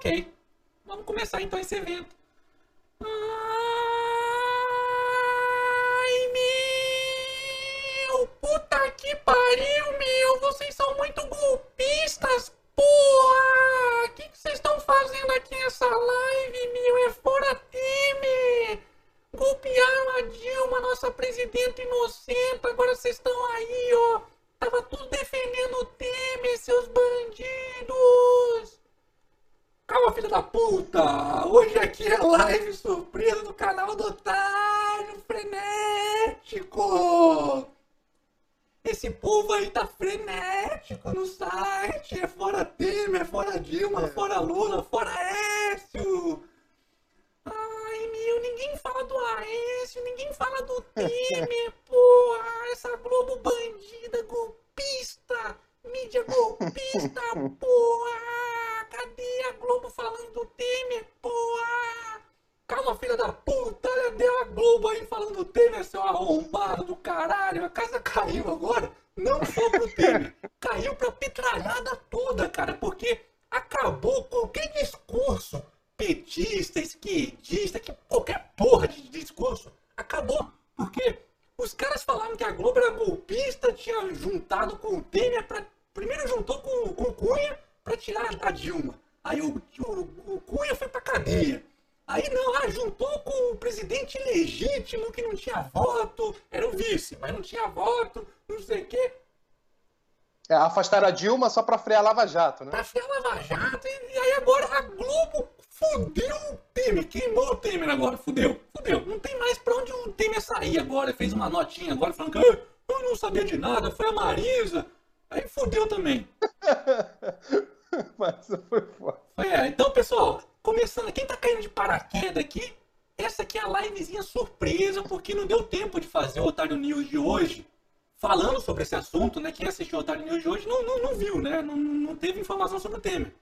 Ok. Vamos começar então esse evento. Ai, meu! Puta que pariu, meu! Vocês são muito golpistas, porra! O que vocês estão fazendo aqui nessa live, meu? É fora Temer! Golpearam a Dilma, nossa presidenta inocente. Agora vocês estão aí, ó. Tava tudo defendendo o Temer, seus bandidos! Calma, filha da puta! Hoje aqui é live surpresa do canal do Otário Frenético! Esse povo aí tá frenético no site! É fora Temer, é fora Dilma, É. fora Lula, fora Aécio! Ai, meu, ninguém fala do Aécio, ninguém fala do Temer, porra! Essa Globo bandida, golpista! Mídia golpista, porra! Cadê a Globo falando do Temer, porra? Calma, filha da puta, olha deu a Globo aí falando do Temer, seu arrombado do caralho. A casa caiu agora, não só pro Temer, caiu pra petralhada toda, cara, porque acabou qualquer discurso petista, esquerdista, que qualquer porra de discurso, acabou. Porque os caras falaram que a Globo era golpista, tinha juntado com o Temer pra. Primeiro juntou com, com o Cunha pra tirar a Dilma. Aí o, o, o Cunha foi pra cadeia. Aí não, ah, juntou com o presidente legítimo que não tinha voto, era o vice, mas não tinha voto, não sei o quê. É, afastaram a Dilma só pra frear a Lava Jato, né? Pra frear a Lava Jato, e, e aí agora a Globo fudeu o Temer, queimou o Temer agora, fudeu, fudeu. Não tem mais pra onde o Temer sair agora, fez uma notinha agora falando que "Ah, eu não sabia de nada, foi a Marisa. Aí fudeu também. Mas foi foda. É, então, pessoal, começando, quem tá caindo de paraquedas aqui, essa aqui é a livezinha surpresa, porque não deu tempo de fazer o Otário News de hoje, falando sobre esse assunto, né? Quem assistiu o Otário News de hoje não, não, não viu, né? Não, não teve informação sobre o Temer.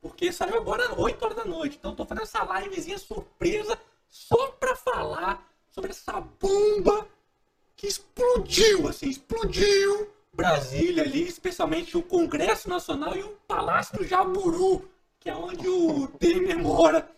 Porque saiu agora às 8 horas da noite. Então, tô fazendo essa livezinha surpresa só pra falar sobre essa bomba que explodiu, assim, explodiu Brasília ali, especialmente o Congresso Nacional e o Palácio do Jaburu, que é onde o Temer mora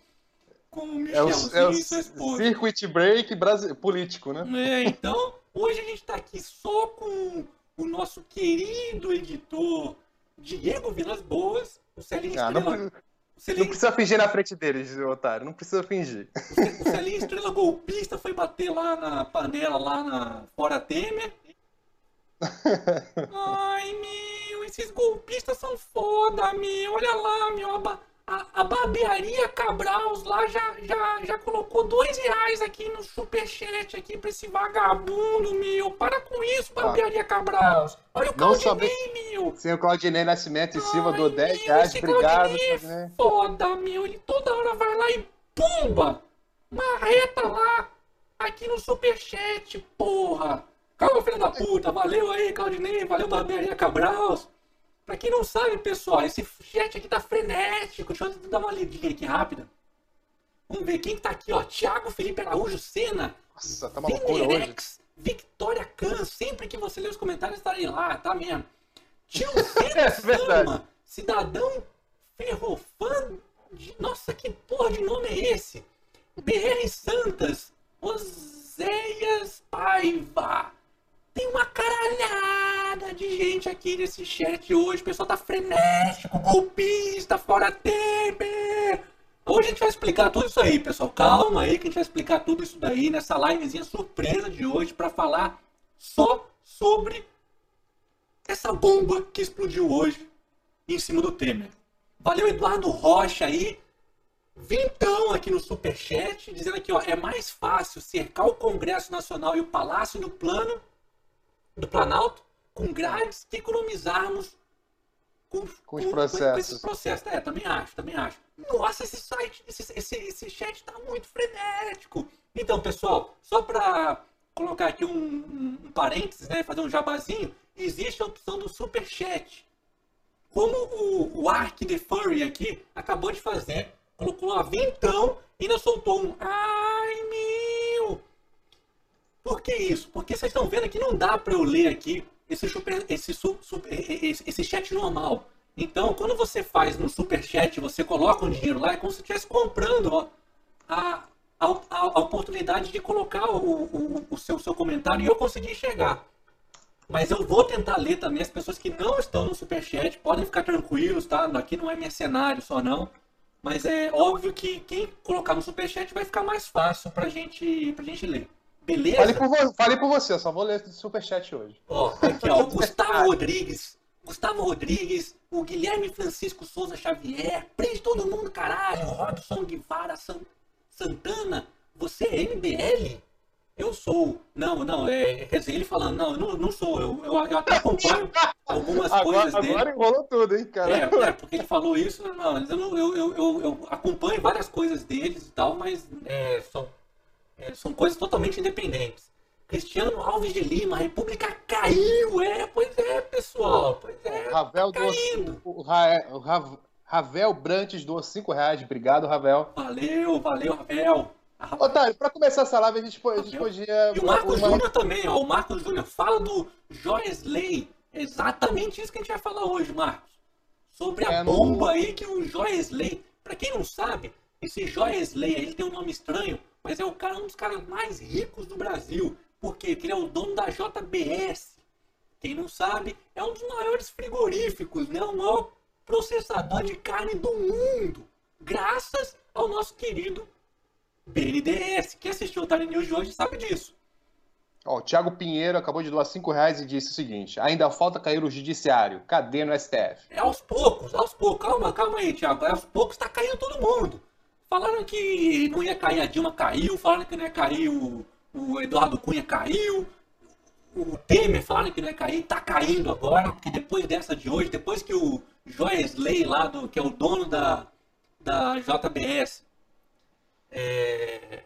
com o É o, Michelzinho é o e sua esposa. circuit break político, né? É, então, hoje a gente está aqui só com o nosso querido editor Diego Vilas Boas, o Celinho Ah, não, Estrela, não Celinho, precisa fingir na frente deles, otário. Não precisa fingir. o Celinho Estrela golpista foi bater lá na panela, lá na Fora Temer. Ai, meu, esses golpistas são foda, meu. Olha lá, meu. A, a, a barbearia Cabrals lá já, já, já colocou dois reais aqui no superchat aqui pra esse vagabundo, meu. Para com isso, barbearia Cabrals. Olha o Não Claudinei, meu. Sem o Claudinei Nascimento em cima do Ai, 10 meu, reais. esse Obrigado, Claudinei é Claudinei. foda, meu. Ele toda hora vai lá e pumba! Uma reta lá, aqui no superchat, porra! Calma, filho da puta. Valeu aí, Claudinei. Valeu, Barbearia Cabral. Pra quem não sabe, pessoal, esse chat aqui tá frenético. Deixa eu dar uma lidinha aqui rápida. Vamos ver quem que tá aqui, ó. Thiago Felipe Araújo Sena. Nossa, tá uma loucura hoje. Venerex, Victoria Khan, sempre que você ler os comentários estarei lá, tá mesmo. Tio É Zé verdade. Sama, cidadão ferrofã de... Nossa, que porra de nome é esse? BR Santas, Oséias Paiva. Tem uma caralhada de gente aqui nesse chat hoje. O pessoal tá frenético, golpista, fora Temer. Hoje a gente vai explicar tudo isso aí, pessoal. Calma aí que a gente vai explicar tudo isso daí nessa livezinha surpresa de hoje para falar só sobre essa bomba que explodiu hoje em cima do Temer. Valeu, Eduardo Rocha aí. Vintão aqui no Superchat, dizendo aqui, ó, é mais fácil cercar o Congresso Nacional e o Palácio do Plano, do Planalto, com grades que economizarmos com, Com os processos. esses processos. É, também acho, também acho. Nossa, esse site, esse, esse, esse chat tá muito frenético. Então, pessoal, só para colocar aqui um, um, um parênteses, né, fazer um jabazinho, existe a opção do Superchat. Como o, o Ark The Furry aqui acabou de fazer, colocou lá vintão e ainda soltou um meu. Por que isso? Porque vocês estão vendo que não dá para eu ler aqui esse, super, esse, su- super- esse, esse chat normal. Então, quando você faz no Superchat, você coloca um dinheiro lá, é como se estivesse comprando ó, a, a, a, oportunidade de colocar o, o, o seu, seu comentário e eu conseguir chegar. Mas eu vou tentar ler também as pessoas que não estão no Superchat, podem ficar tranquilos, tá? Aqui não é mercenário só não. Mas é óbvio que quem colocar no Superchat vai ficar mais fácil pra gente, pra gente ler. Beleza? Falei por, vo falei por você, só vou ler o Superchat hoje. Ó, aqui ó, Gustavo Rodrigues. Gustavo Rodrigues, o Guilherme Francisco Souza Xavier, prende todo mundo, caralho, Robson Guevara San, Santana, você é MBL? Eu sou. Não, não, é. Dizer, ele falando, não, eu não, não sou, eu, eu, eu até acompanho algumas agora, coisas dele. Agora enrolou tudo, hein, cara? É, é, porque ele falou isso, não, eu, eu, eu, eu acompanho várias coisas deles e tal, mas é, são, é, são coisas totalmente independentes. Cristiano Alves de Lima, a República caiu, é, pois é, pessoal, pois é, Ravel tá caindo. o, Ra, o Ra, Ravel Brantes doou 5 reais, obrigado, Ravel. Valeu, valeu, Ravel. Otário, pra começar essa live, a gente, a gente podia. E o Marcos uma... Júnior também, ó. O Marcos Júnior fala do Joesley. Exatamente isso que a gente vai falar hoje, Marcos. Sobre a é, bomba não... aí que o Joesley. Pra quem não sabe, esse Joesley ele tem um nome estranho, mas é o cara, um dos caras mais ricos do Brasil. Por quê? Porque ele é o dono da JBS. Quem não sabe, é um dos maiores frigoríficos, né? O maior processador de carne do mundo. Graças ao nosso querido BNDES. Quem assistiu o Time News de hoje sabe disso. Ó, o Thiago Pinheiro acabou de doar 5 reais e disse o seguinte: ainda falta cair o judiciário. Cadê no STF? É aos poucos, aos poucos. Calma, calma aí, Thiago. É aos poucos está caindo todo mundo. Falaram que não ia cair, a Dilma caiu. Falaram que não ia cair, o, o Eduardo Cunha caiu. O Temer falaram que não ia cair. Tá caindo agora, porque depois dessa de hoje, depois que o Joesley lá, do, que é o dono da, da JBS, é,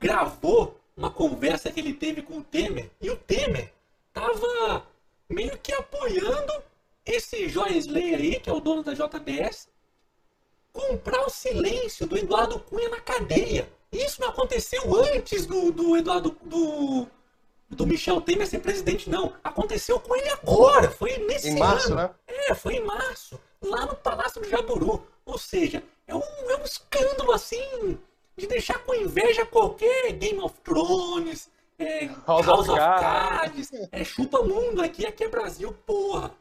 gravou uma conversa que ele teve com o Temer e o Temer tava meio que apoiando esse Joesley aí, que é o dono da JBS, comprar o silêncio do Eduardo Cunha na cadeia. Isso não aconteceu antes do, do Eduardo do, do Michel Temer ser presidente, não. Aconteceu com ele agora. Foi nesse em março, ano. né? É, foi em março, lá no Palácio do Jaburu. Ou seja, é um, é um escândalo assim de deixar com inveja qualquer Game of Thrones, é, House, House, of Cards, é chupa mundo aqui, aqui é Brasil, porra.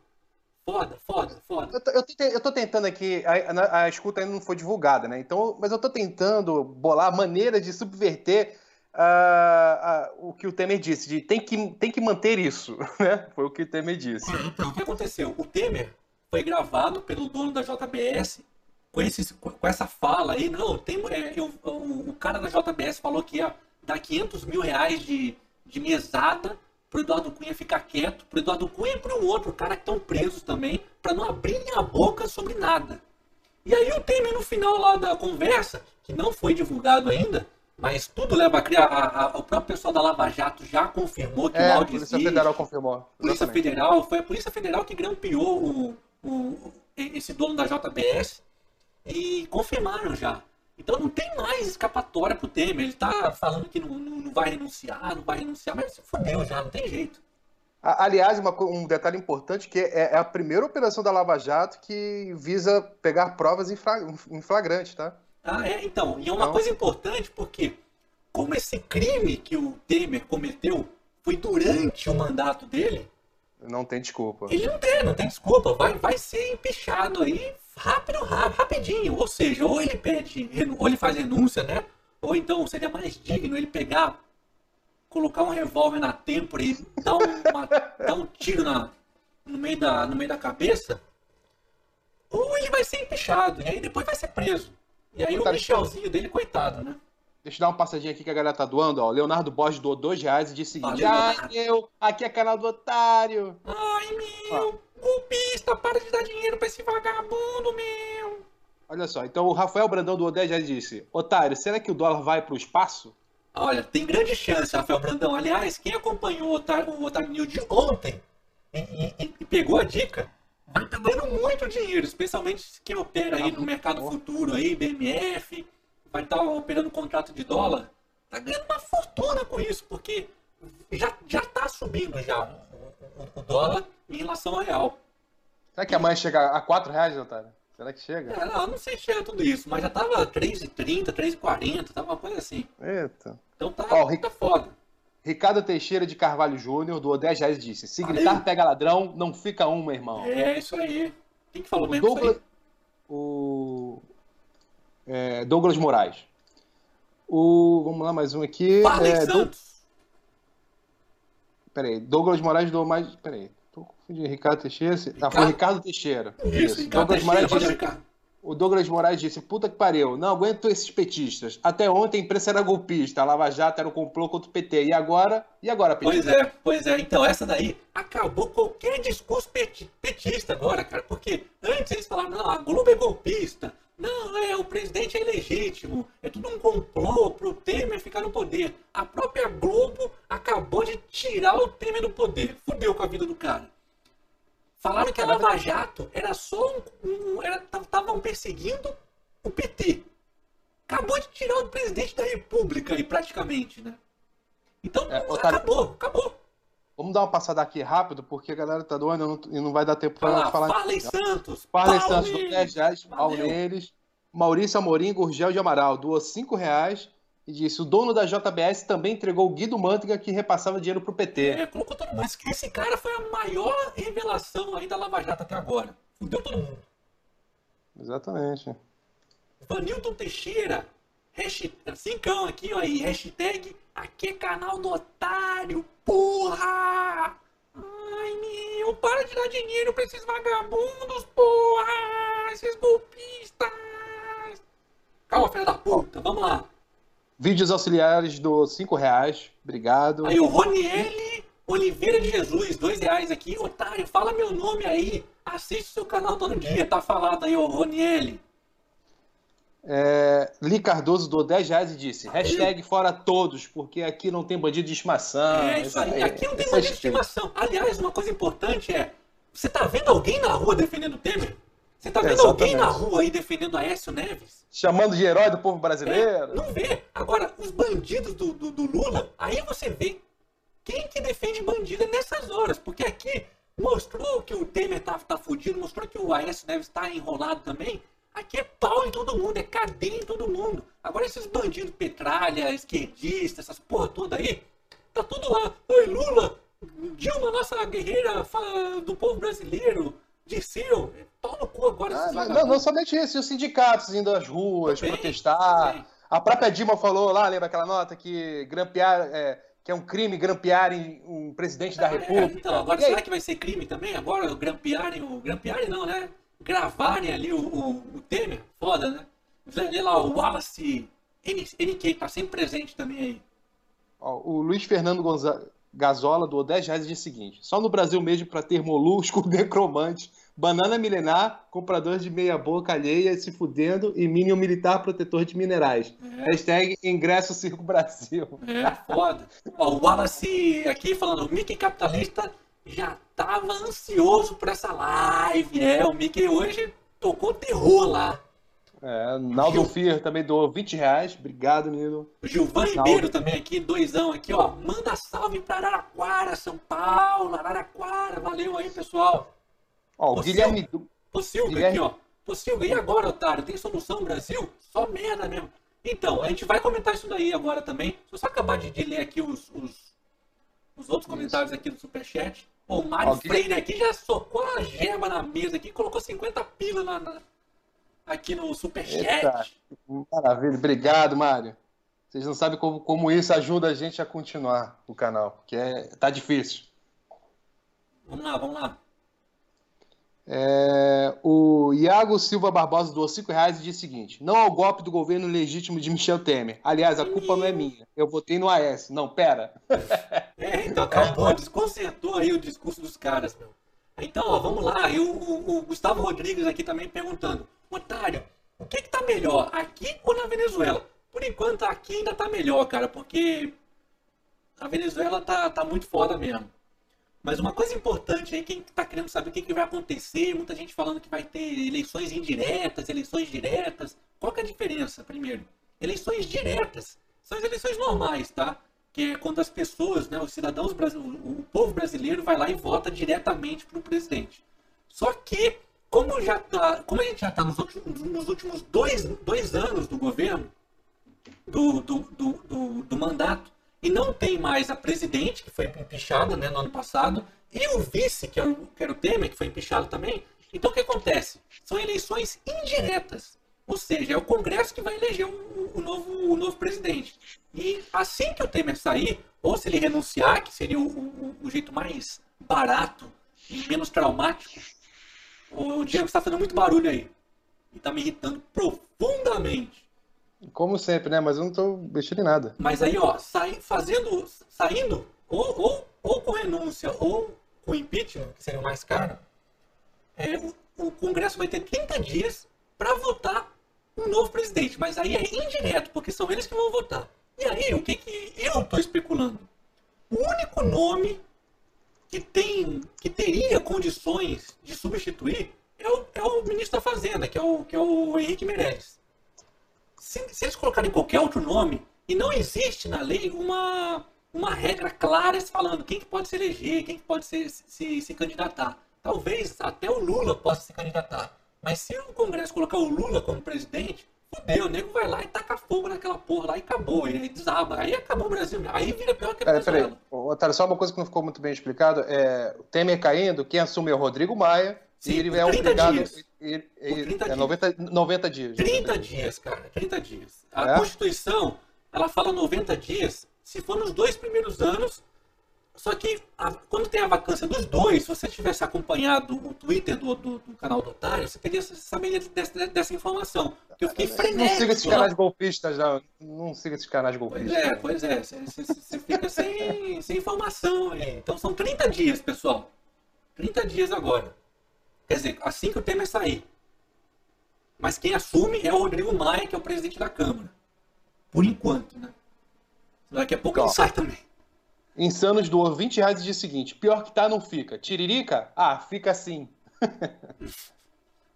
Foda, foda, foda. Eu tô, eu tô, eu tô tentando aqui, a, a, escuta ainda não foi divulgada, né? Então, mas eu tô tentando bolar maneiras de subverter uh, uh, o que o Temer disse, de tem que, tem que manter isso, né? Foi o que o Temer disse. Então, o que aconteceu? O Temer foi gravado pelo dono da JBS com, esse, com essa fala aí, não, tem, é, eu, o, o, cara da JBS falou que ia dar 500 mil reais de, de mesada pro Eduardo Cunha ficar quieto, pro Eduardo Cunha e um outro cara que estão presos também, para não abrirem a boca sobre nada. E aí o Temer no final lá da conversa, que não foi divulgado ainda, mas tudo leva a criar. A, a, o próprio pessoal da Lava Jato já confirmou que é, o áudio A Polícia Federal confirmou. Polícia Federal, foi a Polícia Federal que grampeou o, o, esse dono da JBS e confirmaram já. Então não tem mais escapatória pro Temer. Ele tá falando que não, não, não vai renunciar, não vai renunciar, mas se fodeu já, não tem jeito. Aliás, uma, um detalhe importante que é, é, a primeira operação da Lava Jato que visa pegar provas em flagrante, tá? Ah, é? Então, e é uma então... coisa importante porque como esse crime que o Temer cometeu foi durante o mandato dele... Não tem desculpa. Ele não tem, não tem desculpa. Vai, vai ser empichado aí rápido, rapidinho. Ou seja, ou ele pede, ou ele faz renúncia, né? Ou então seria mais digno ele pegar, colocar um revólver na têmpora e dar, uma, dar um tiro na, no, meio da, no meio da cabeça. Ou ele vai ser empichado, e aí depois vai ser preso. E aí o Michelzinho dele, coitado, né? Deixa eu dar uma passadinha aqui que a galera tá doando, ó. Leonardo Borges doou dois reais e disse o seguinte: Ai, meu, aqui é canal do otário. Ai, meu, golpista, para de dar dinheiro pra esse vagabundo, meu. Olha só, então o Rafael Brandão 10 reais e disse: Otário, será que o dólar vai pro espaço? Olha, tem grande chance, Rafael Brandão. Aliás, quem acompanhou o Otário, o Otário de ontem e, e, e pegou a dica, vai estar dando muito dinheiro, especialmente quem opera aí no mercado futuro aí, BMF vai estar operando contrato de dólar, tá ganhando uma fortuna com isso, porque já já está subindo já o, dólar em relação ao real. Será que amanhã chega a 4 reais, Otário? Será que chega? É, não, não sei se chega tudo isso, mas já tava 3,30, 3,40, tava uma coisa assim. Eita. Então tá, Ó, Ric- tá foda. Ricardo Teixeira de Carvalho Júnior doou 10 reais e disse: Se gritar pega ladrão, não fica um, meu irmão. É isso aí. Quem que falou mesmo Douglas, o é, Douglas Moraes. O, vamos lá, mais um aqui. aí? Farley É, Santos. Peraí, Douglas Moraes doou mais. Peraí, tô confundindo. Ricardo Teixeira. Ah, foi Ricardo- Ricardo Teixeira. Isso, Ricardo Douglas Moraes disse, Ricardo. o Douglas Moraes disse: Puta que pariu, não aguento esses petistas. Até ontem a imprensa era golpista, a Lava Jato era o complô contra o PT. E agora? E agora, Pois petista? é, pois é. Então, essa daí acabou qualquer discurso peti- petista agora, cara. Porque antes eles falavam, não, a Globo é golpista. Não, é, o presidente é ilegítimo. É tudo um complô pro Temer ficar no poder. A própria Globo acabou de tirar o Temer do poder. Fudeu com a vida do cara. Falaram que a Lava Jato era só um. um Estavam perseguindo o PT. Acabou de tirar o presidente da República aí, praticamente, né? Então, É, acabou, acabou. Vamos dar uma passada aqui rápido, porque a galera tá doando e não, e não vai dar tempo lá, falar. Farley Santos. Farley pau Santos neles. 10 reais, pau neles. Maurício Amorim Gurgel de Amaral doou 5 reais e disse: o dono da JBS também entregou o Guido Mantega que repassava dinheiro pro PT. É, colocou todo mundo. Esse- Esse cara foi a maior revelação aí da Lava Jato até agora. Fudeu todo mundo. Exatamente. Vanilton Teixeira. Hashtag, cincão aqui, ó aí. Hashtag aqui é canal do otário, porra! Ai, meu, para de dar dinheiro pra esses vagabundos, porra! Esses golpistas! Calma, filha da puta, vamos lá. Vídeos auxiliares do 5 reais. Obrigado. Aí o Roniele Oliveira de Jesus, dois reais aqui. Otário, fala meu nome aí. Assiste o seu canal todo dia, tá falado aí, ô Roniele. É, Li Cardoso doou 10 reais e disse: hashtag fora todos, porque aqui não tem bandido de estimação. é isso aí, aqui não tem bandido de é estimação. Aliás, uma coisa importante é, você tá vendo alguém na rua defendendo o Temer? Você tá vendo Exatamente. alguém na rua aí defendendo Aécio Neves? Chamando de herói do povo É, brasileiro. não vê. Agora, os bandidos do, do, do Lula, aí você vê quem que defende bandido é nessas horas. Porque aqui mostrou que o Temer tá, tá fudido, mostrou que o Aécio Neves tá enrolado também. Aqui é pau em todo mundo, é cadeia em todo mundo. Agora esses bandidos petralha, esquerdista, essas porra toda aí, tá tudo lá. Oi, Lula, Dilma, nossa guerreira do povo brasileiro, Dirceu, é pau no cu agora. Ah, não, vagabundos. não somente isso, e os sindicatos indo às ruas Também, protestar. também. A própria Dilma falou lá, lembra aquela nota que grampear, é, que é um crime grampear em um presidente da É, República. então, agora será que vai ser crime também? Agora grampearem o. Grampearem não, né? Gravarem ali o, o, o Temer? Foda, né? Olha lá, o Wallace NK tá sempre presente também aí. Ó, o Luiz Fernando Gonza... Gazola doou 10 reais e disse o seguinte: só no Brasil mesmo para ter molusco, necromante, banana milenar, comprador de meia boca alheia se fudendo e Minion militar protetor de minerais. Hashtag ingresso Circo Brasil. É, foda. Ó, o Wallace aqui falando, Mickey capitalista já tava ansioso por essa live. É, o Mickey hoje tocou terror lá. É, Naldo Fier também doou 20 reais. Obrigado, menino. Gilvan Ribeiro também aqui, doisão aqui, ó. Manda salve pra Araraquara, São Paulo, Araraquara. Valeu aí, pessoal. Ó, o Guilherme. Silvio Guilherme. aqui, ó. Silvio, e agora, otário? Tem solução Brasil? Só merda mesmo. Então, a gente vai comentar isso daí agora também. Deixa eu só acabar de, de ler aqui os, os, os outros comentários aqui do Superchat. O Mário. Freire aqui já socou a gema na mesa aqui, colocou 50 pila na, na- aqui no Superchat. Eita. Maravilha. Obrigado, Mário. Vocês não sabem como, como isso ajuda a gente a continuar o canal, porque é, tá difícil. Vamos lá, vamos lá. É, o Iago Silva Barbosa doou 5 reais e disse o seguinte: não ao golpe do governo legítimo de Michel Temer. Aliás, a culpa não é minha. Eu votei no AS. Não, pera. É, então acabou, desconcertou aí o discurso dos caras. Então, ó, vamos lá. E o, o- o Gustavo Rodrigues aqui também perguntando: Otário, o que que tá melhor, aqui ou na Venezuela? Por enquanto, aqui ainda tá melhor, cara, porque a Venezuela tá, tá muito foda mesmo. Mas uma coisa importante aí, quem tá querendo saber o que, que vai acontecer, muita gente falando que vai ter eleições indiretas, eleições diretas. Qual que é a diferença? Primeiro, eleições diretas são as eleições normais, tá? Que é quando as pessoas, né, os cidadãos brasileiros, o povo brasileiro vai lá e vota diretamente para o presidente. Só que, como, já tá, como a gente já está nos últimos, nos últimos dois, dois anos do governo, do, do, do, do, do mandato, e não tem mais a presidente, que foi empichada né, no ano passado, e o vice, que, é o, era o Temer, que foi empichado também. Então o que acontece? São eleições indiretas. Ou seja, é o Congresso que vai eleger o, o novo, o novo presidente. E assim que o Temer sair, ou se ele renunciar, que seria o, o, o jeito mais barato e menos traumático, o Diego está fazendo muito barulho aí. E está me irritando profundamente. Como sempre, né? Mas eu não estou mexendo em nada. Mas aí, ó, sai, fazendo, saindo, ou, ou, ou com renúncia, ou com impeachment, que seria o mais caro, é, o, o Congresso vai ter 30 dias para votar um novo presidente. Mas aí é indireto, porque são eles que vão votar. E aí, o que, que eu estou especulando? O único nome que, tem, que teria condições de substituir é o, é o ministro da Fazenda, que é o, que é o Henrique Meirelles. Se, se eles colocarem qualquer outro nome, e não existe na lei uma, uma regra clara falando quem que pode se eleger, quem que pode se, se, se candidatar. Talvez até o Lula possa se candidatar. Mas se o Congresso colocar o Lula como presidente, fudeu, o nego vai lá e taca fogo naquela porra lá e acabou, e aí desaba. Aí acabou o Brasil, aí vira pior que a Peraí, peraí. Otário, só uma coisa que não ficou muito bem explicado. É, o Temer caindo, quem assume é o Rodrigo Maia, Sim, e ele é obrigado. Dias. Ele, ele, é 90, 90 dias. 30 dias, cara, 30 dias. A é? Constituição, ela fala 90 dias, se for nos dois primeiros anos só que a, quando tem a vacância dos dois, se você tivesse acompanhado o Twitter do, do, do canal do Otário, você teria saber dessa, dessa informação. Eu fiquei frenético. Não siga esses canais golpistas, não. Não siga esses canais golpistas. Pois é, pois é. Você, fica sem, sem informação. Então são 30 dias, pessoal. 30 dias agora. Quer dizer, assim que o Temer sair. Mas quem assume é o Rodrigo Maia, que é o presidente da Câmara. Por enquanto, né? Daqui a pouco ele sai também. Insanos doou 20 reais e disse o seguinte: pior que tá, não fica. Tiririca? Ah, fica assim.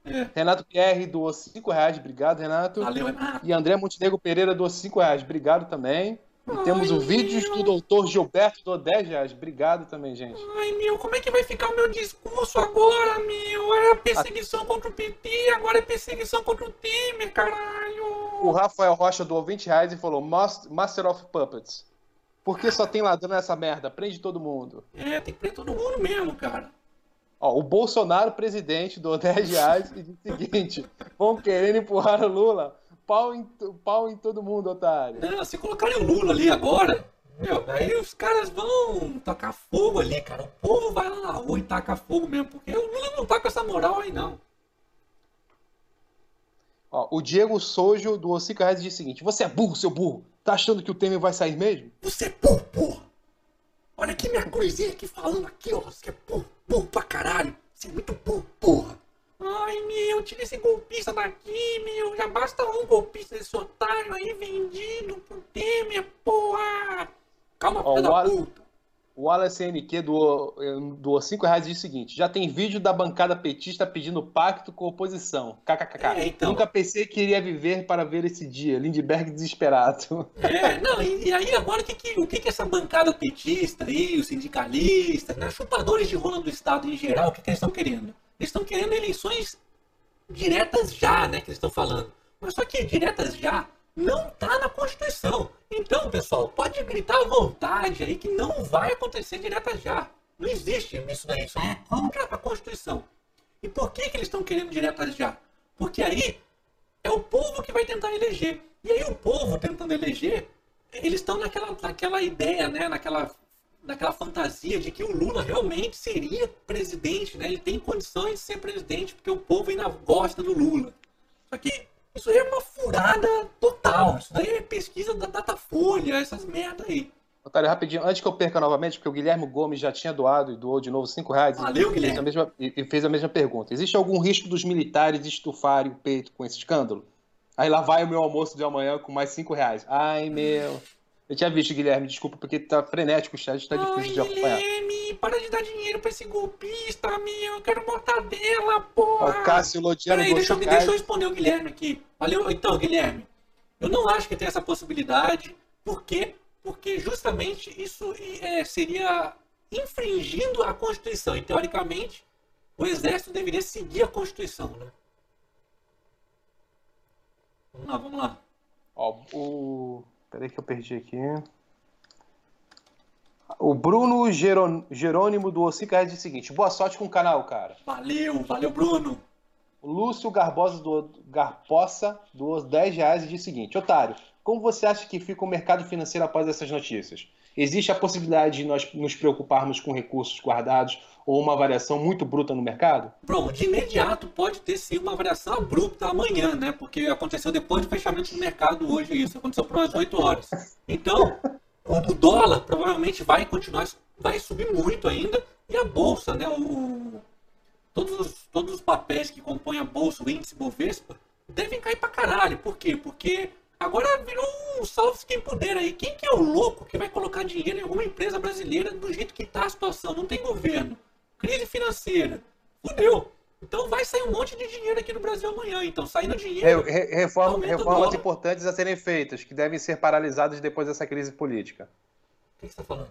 É. Renato Pierre doou 5 reais, obrigado, Renato. Valeu, Renato. E André Montenegro Pereira doou 5 reais, obrigado também. E Ai, temos o vídeo do doutor Gilberto doou 10 reais, obrigado também, gente. Ai, meu, como é que vai ficar o meu discurso agora, meu? Era perseguição contra o PT, agora é perseguição contra o Temer, caralho. O Rafael Rocha doou 20 reais e falou: Master of Puppets. Porque só tem ladrão nessa merda? Prende todo mundo. É, tem que prender todo mundo mesmo, cara. Ó, o Bolsonaro, presidente, do 10 reais e diz o seguinte: vão querendo empurrar o Lula. Pau em, pau em todo mundo, otário. Não, se colocarem o Lula ali agora, meu, aí os caras vão tacar fogo ali, cara. O povo vai lá na rua e taca fogo mesmo, porque o Lula não tá com essa moral aí, não. Ó, o Diego Sojo do 5 reais diz o seguinte: Você é burro, seu burro. Tá achando que o Temer vai sair mesmo? Você é burro, porra! Olha aqui minha cruzinha aqui falando aqui, ó. Você é burro, burro pra caralho. Você é muito burro, porra. Ai, meu, tira esse golpista daqui, meu. Já basta um golpista desse otário aí vendido pro Temer, porra. Calma, filha da puta. O Wallace NQ doou, doou 5 reais e diz o seguinte: já tem vídeo da bancada petista pedindo pacto com a oposição. KKKK. É, então... Nunca pensei que iria viver para ver esse dia. Lindbergh desesperado. É, não, e, e aí agora o que, que, o que, que essa bancada petista aí, os sindicalistas, né, chupadores de rola do Estado em geral, o que, que eles estão querendo? Eles estão querendo eleições diretas já, né? Que eles estão falando. Mas só que diretas já não está na Constituição. Então, pessoal, pode gritar à vontade aí que não vai acontecer direto já. Não existe isso daí, isso é contra a Constituição. E por que, que eles estão querendo direto já? Porque aí é o povo que vai tentar eleger. E aí o povo tentando eleger, eles estão naquela, naquela ideia, né? naquela, naquela fantasia de que o Lula realmente seria presidente, né? ele tem condições de ser presidente porque o povo ainda gosta do Lula. Só que isso aí é uma furada total. Isso daí é pesquisa da Datafolha, essas merda aí. Otário, rapidinho, antes que eu perca novamente, porque o Guilherme Gomes já tinha doado e doou de novo 5 reais. Valeu, e Guilherme. Fez mesma, e fez a mesma pergunta. Existe algum risco dos militares estufarem o peito com esse escândalo? Aí lá vai o meu almoço de amanhã com mais 5 reais. Ai, meu. Eu tinha visto, Guilherme, desculpa, porque tá frenético o chat, tá difícil Ai, de acompanhar. Guilherme, para de dar dinheiro pra esse golpista, meu. Eu quero mortadela, porra. O Cássio Lodiano Peraí, deixa, deixa eu responder o Guilherme aqui. Valeu, então, Guilherme. Eu não acho que tem essa possibilidade. Por quê? Porque justamente isso é, seria infringindo a Constituição. E, teoricamente, o exército deveria seguir a Constituição, né? Vamos lá, vamos lá. Ó, o. Peraí que eu perdi aqui. O Bruno Geron... Jerônimo do 5 reais diz o seguinte: boa sorte com o canal, cara. Valeu, valeu, Bruno. O Lúcio Garbosa do Garpossa dos 10 reais e diz o seguinte: Otário, como você acha que fica o mercado financeiro após essas notícias? Existe a possibilidade de nós nos preocuparmos com recursos guardados ou uma variação muito bruta no mercado? Pronto, de imediato pode ter sido uma variação abrupta amanhã, né? Porque aconteceu depois do fechamento do mercado hoje, isso aconteceu por umas 8 horas. Então, o dólar provavelmente vai continuar, vai subir muito ainda, e a bolsa, né? O, todos, os, todos os papéis que compõem a bolsa, o índice Bovespa, devem cair pra caralho. Por quê? Porque agora virou um salve quem puder aí. Quem que é o louco que vai colocar dinheiro em alguma empresa brasileira do jeito que tá a situação? Não tem governo. Crise financeira. Fudeu. Então vai sair um monte de dinheiro aqui no Brasil amanhã. Então, saindo dinheiro. Re reforma, reformas importantes a serem feitas, que devem ser paralisadas depois dessa crise política. O que você está falando?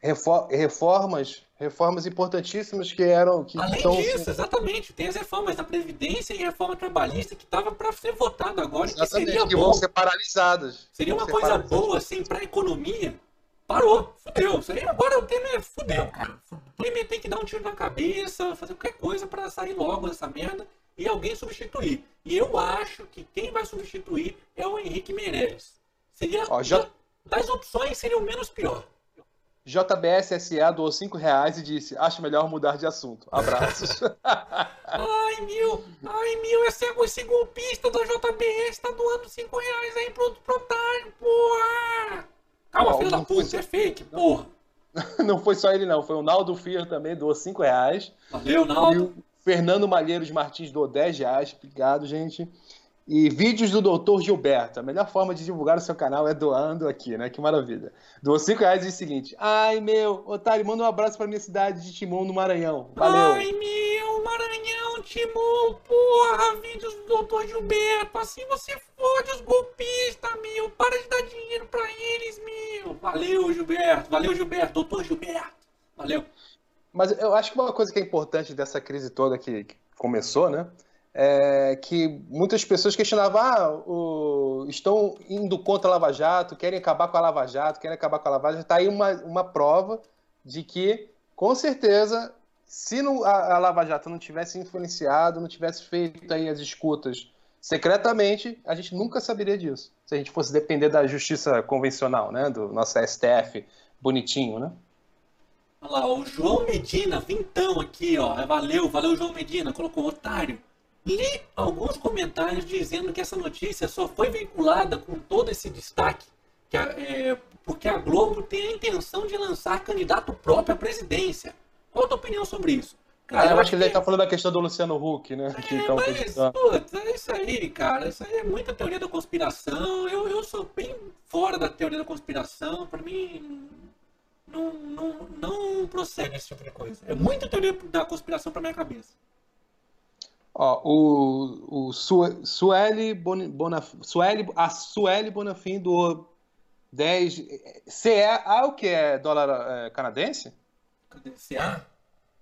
Reformas, reformas importantíssimas que eram. Que Além estão... disso, exatamente. Tem as reformas da Previdência e reforma trabalhista que estava para ser votada agora. Exatamente, que, seria que vão ser paralisadas. Seria uma coisa boa, assim, para a economia. Parou, fudeu. Isso aí agora o Temer fudeu, cara. O Temer tem que dar um tiro na cabeça, fazer qualquer coisa para sair logo dessa merda e alguém substituir. E eu acho que quem vai substituir é o Henrique Meirelles. Seria. Ó, já... Das opções, seria o menos pior. JBSSA doou 5 reais e disse: Acho melhor mudar de assunto. Abraços. ai, meu, ai, meu, esse, esse golpista da JBS tá doando 5 reais aí pro, pro otário, porra! Calma, filho da puta, foi... é fake, porra. Não foi só ele, não. Foi o Naldo Fier também, doou 5 reais. Valeu, Naldo. E o Fernando Malheiros Martins doou 10 reais. Obrigado, gente. E vídeos do Doutor Gilberto. A melhor forma de divulgar o seu canal é doando aqui, né? Que maravilha. Doou 5 reais e diz o seguinte: Ai, meu, Otário, manda um abraço pra minha cidade de Timon, no Maranhão. Valeu. Ai, meu, Maranhão, Timon, porra, vídeos do Doutor Gilberto. Assim você fode os golpistas, meu. Para de dar dinheiro pra eles, meu. Valeu, Gilberto. Valeu, Gilberto. Doutor Gilberto. Valeu. Mas eu acho que uma coisa que é importante dessa crise toda que começou, né? É, que muitas pessoas questionavam, ah, o, estão indo contra a Lava Jato, querem acabar com a Lava Jato, querem acabar com a Lava Jato. Está aí uma, uma prova de que, com certeza, se não, a, a, Lava Jato não tivesse influenciado, não tivesse feito aí as escutas secretamente, a gente nunca saberia disso. Se a gente fosse depender da justiça convencional, né, do nosso STF bonitinho, né? Olha lá, o João Medina, vintão aqui, ó. Valeu, valeu, João Medina. Colocou otário li alguns comentários dizendo que essa notícia só foi vinculada com todo esse destaque que a, é, porque a Globo tem a intenção de lançar candidato próprio à presidência. Qual a tua opinião sobre isso? Cara, eu acho que ele está falando da questão do Luciano Huck, né? É, que mas, putz, é isso aí, cara. Isso aí é muita teoria da conspiração. Eu, eu sou bem fora da teoria da conspiração. Para mim, não, não, não procede esse tipo de coisa. É muita teoria da conspiração para minha cabeça. Ó, o, o Sueli, Bonaf, Sueli, a Sueli Bonafim do 10. CA, ah, o que é dólar é, canadense? CA?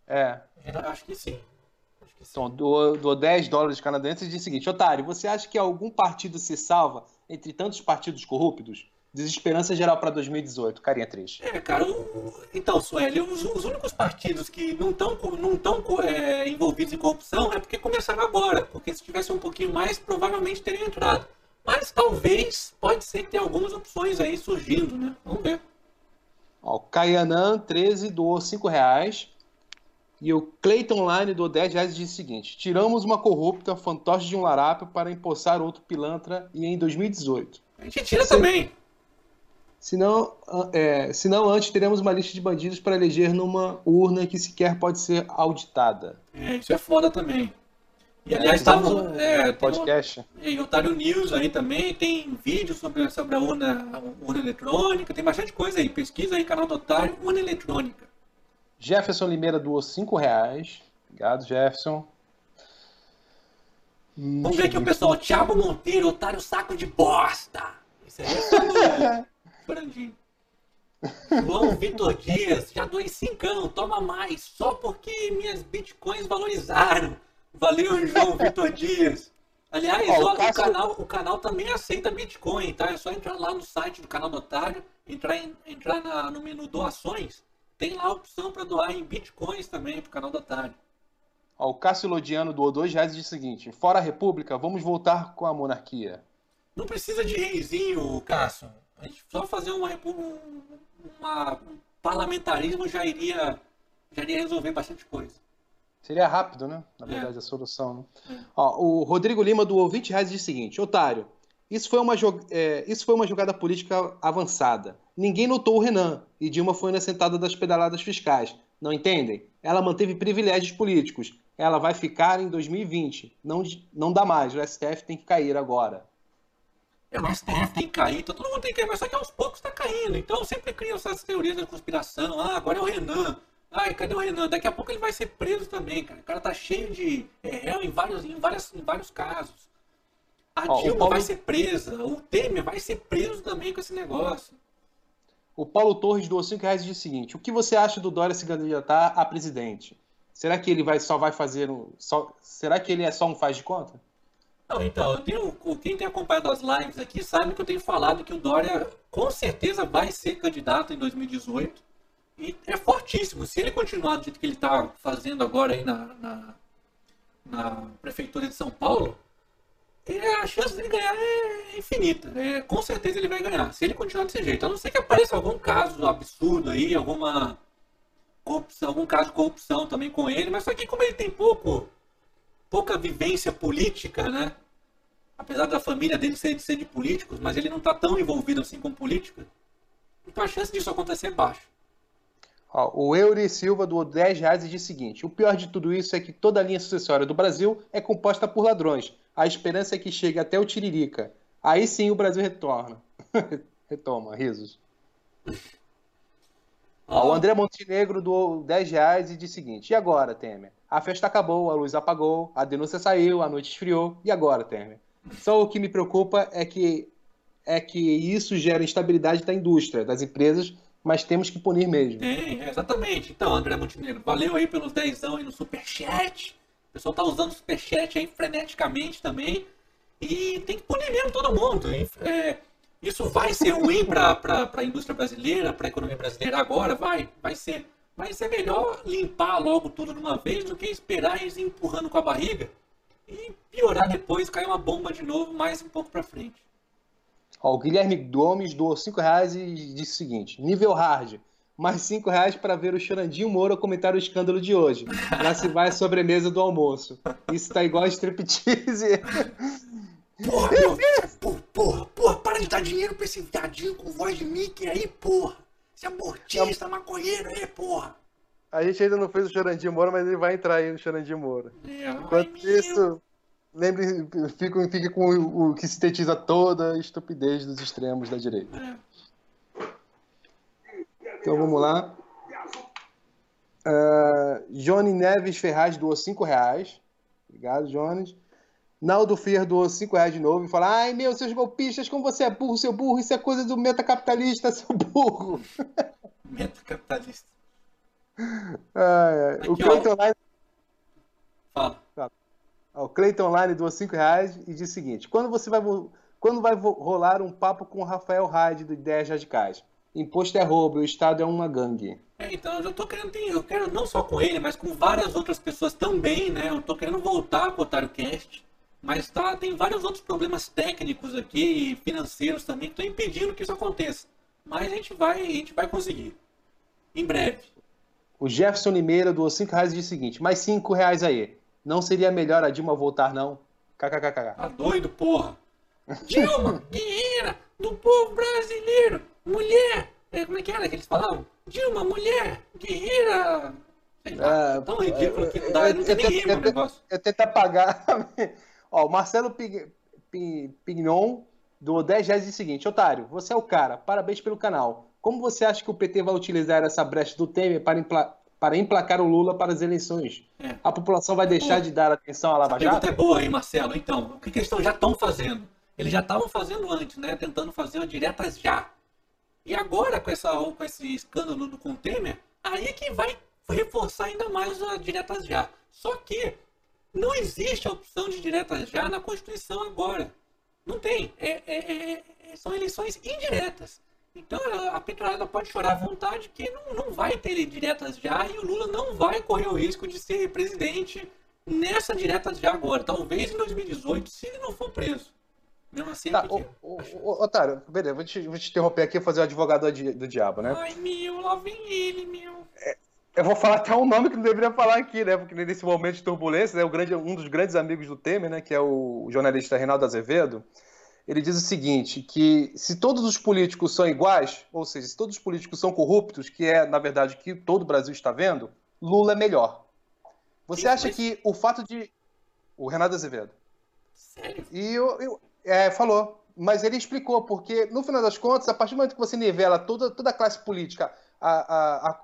É. Acho que sim. Acho que sim. Então, do, do 10 dólares canadenses e diz o seguinte: Otário, você acha que algum partido se salva entre tantos partidos corruptos? Desesperança geral para 2018, carinha triste. É, cara, então, Sueli, os, os, únicos partidos que não estão não tão, é, envolvidos em corrupção é porque começaram agora. Porque se tivesse um pouquinho mais, provavelmente teriam entrado. Mas talvez, pode ser que tenha algumas opções aí surgindo, né? Vamos ver. Ó, o Caianã, 13, doou 5 reais. E o Clayton Online doou 10 reais e disse o seguinte: Tiramos uma corrupta, fantoche de um larápio para empossar outro pilantra e em 2018. A gente tira também. Senão, é, senão, antes teremos uma lista de bandidos para eleger numa urna que sequer pode ser auditada. É, isso é foda também. E aliás, estava no é, podcast. e Otário News aí também, tem vídeo sobre, sobre a urna, urna eletrônica, tem bastante coisa aí. Pesquisa aí, canal do Otário, urna eletrônica. Jefferson Limeira doou 5 reais. Obrigado, Jefferson. Vamos ver aqui o pessoal. Thiago Monteiro, Otário Saco de Bosta. Isso aí é João Vitor Dias, já doei cincão, toma mais, só porque minhas bitcoins valorizaram. Valeu, João Vitor Dias. Aliás, Ó, o ó, o, canal, o canal também aceita Bitcoin, tá? É só entrar lá no site do canal do Otário, entrar, em- entrar na- no menu doações, tem lá a opção para doar em Bitcoins também pro canal do Otário. Ó, o Cássio Lodiano doou dois reais e disse o seguinte: Fora a República, vamos voltar com a monarquia. Não precisa de reizinho, Cássio. A gente só fazer uma, um- uma- um parlamentarismo já iria, já iria resolver bastante coisa. Seria rápido, né? Na verdade, a solução. Né? Ó, o Rodrigo Lima doou 20 reais disse o seguinte: Otário, isso foi, uma jo- é, isso foi uma jogada política avançada. Ninguém notou o Renan e Dilma foi inassentada das pedaladas fiscais. Não entendem? Ela manteve privilégios políticos. Ela vai ficar em 2020. Não, não dá mais. O STF tem que cair agora. É, STF tem que cair, então todo mundo tem que cair, mas só que aos poucos está caindo. Então sempre criam essas teorias da conspiração. Ah, agora é o Renan. Ai, cadê o Renan? Daqui a pouco ele vai ser preso também, cara. O cara tá cheio de é, réu em vários, em, várias, em vários casos. A Ó, Dilma Paulo- vai ser presa, o Temer vai ser preso também com esse negócio. O Paulo Torres doou 5 reais e disse o seguinte: O que você acha do Dória se candidatar a presidente? Será que ele vai, só vai fazer um. Só, será que ele é só um faz de conta? Não, então, tenho, quem tem acompanhado as lives aqui sabe que eu tenho falado que o Dória com certeza vai ser candidato em 2018. E é fortíssimo. Se ele continuar do jeito que ele está fazendo agora aí na, na, na Prefeitura de São Paulo, a chance dele ganhar é infinita. É, com certeza ele vai ganhar, se ele continuar desse jeito. A não ser que apareça algum caso absurdo aí, alguma corrupção, algum caso de corrupção também com ele, mas só que como ele tem pouco pouca vivência política, né? Apesar da família dele ser de, ser de políticos, mas ele não está tão envolvido assim com política. Então a chance disso acontecer é baixa. Ó, o Eury Silva doou 10 reais e disse o seguinte: O pior de tudo isso é que toda a linha sucessória do Brasil é composta por ladrões. A esperança é que chegue até o Tiririca. Aí sim o Brasil retorna. Retoma, risos. O André Montenegro doou 10 reais e disse o seguinte: E agora, Temer? A festa acabou, a luz apagou, a denúncia saiu, a noite esfriou. E agora, Temer? Só o que me preocupa é que, é que isso gera instabilidade da indústria, das empresas, mas temos que punir mesmo. Tem, exatamente. Então, André Montenegro, valeu aí pelos 10 aí no Superchat. O pessoal tá usando o Superchat aí freneticamente também. E tem que punir mesmo todo mundo. É, isso vai ser ruim para a indústria brasileira, para a economia brasileira agora? Vai, vai ser. Mas é melhor limpar logo tudo de uma vez do que esperar eles empurrando com a barriga e piorar depois, cair uma bomba de novo mais um pouco para frente. Ó, o Guilherme Gomes doou 5 reais e disse o seguinte: nível hard, mais 5 reais para ver o Chorandinho Moura comentar o escândalo de hoje. Já se vai a sobremesa do almoço. Isso tá igual a striptease. Porra, meu, porra, porra, porra, para de dar dinheiro pra esse viadinho com voz de Mickey aí, porra. Esse abortista, maconheiro aí, porra. A gente ainda não fez o Chorandinho Moura, mas ele vai entrar aí no Chorandinho Moura. É, Enquanto meu. isso, lembre, fica, fica com o, o que sintetiza toda a estupidez dos extremos da direita. É. Então vamos lá. Ah, Johnny Neves Ferraz doou 5 reais. Obrigado, Jones. Naldo Fier doou 5 reais de novo e fala: Ai meu, seus golpistas, como você é burro, seu burro, isso é coisa do metacapitalista, seu burro. Meta capitalista. Ai, ai. O. Cleiton Online, Fala. o Cleiton Online doou 5 reais e diz o seguinte: quando você vai, quando vai rolar um papo com o Rafael Hyde do Ideias Radicais? Imposto é roubo, o Estado é uma gangue. É, então eu tô querendo, eu quero não só com ele, mas com várias outras pessoas também, né? Eu tô querendo voltar com o Otário Cast, mas tá, tem vários outros problemas técnicos aqui e financeiros também que estão impedindo que isso aconteça. Mas a gente vai, a gente vai conseguir. Em breve. O Jefferson Limeira doou 5 reais e disse o seguinte: mais 5 reais aí. Não seria melhor a Dilma voltar, não? KKKK. Tá doido, porra? Dilma, guerreira do povo brasileiro, mulher. É, como é que era que eles falavam? Dilma, mulher, guerreira. Sei lá, É, tão ridículo que não dá, é, não tem nem rima o negócio. Eu tentar pagar. Ó, o Marcelo Pig- Pi- Pignon doou 10 reais e disse o seguinte: Otário, você é o cara, parabéns pelo canal. Como você acha que o PT vai utilizar essa brecha do Temer para, empla- para emplacar o Lula para as eleições? É. A população vai deixar de dar atenção à Lava A pergunta Jato? é boa aí, Marcelo. Então, o que, eles já estão fazendo? Eles já estavam fazendo antes, né? Tentando fazer uma diretas já. E agora, com, essa, com esse escândalo do com Temer, aí é que vai reforçar ainda mais a diretas já. Só que não existe a opção de diretas já na Constituição agora. Não tem. É, é, é, são eleições indiretas. Então a petrolada pode chorar à vontade que não, não vai ter diretas já e o Lula não vai correr o risco de ser presidente nessa diretas já agora. Talvez em 2018, se ele não for preso. Mesmo assim, tá, o, o, o, Otário, beleza, vou te, vou te interromper aqui e fazer o advogado do, do diabo, né? Ai, meu, lá vem ele, meu. É, eu vou falar até um nome que não deveria falar aqui, né? Porque nesse momento de turbulência, né, o grande, um dos grandes amigos do Temer, né? Que é o jornalista Reinaldo Azevedo ele diz o seguinte, que se todos os políticos são iguais, ou seja, se todos os políticos são corruptos, que é, na verdade, o que todo o Brasil está vendo, Lula é melhor. Você Sim, acha mas... que o fato de... O Renato Azevedo. Sério? E eu, eu é, falou. Mas ele explicou, porque, no final das contas, a partir do momento que você nivela toda, toda a classe política a, a,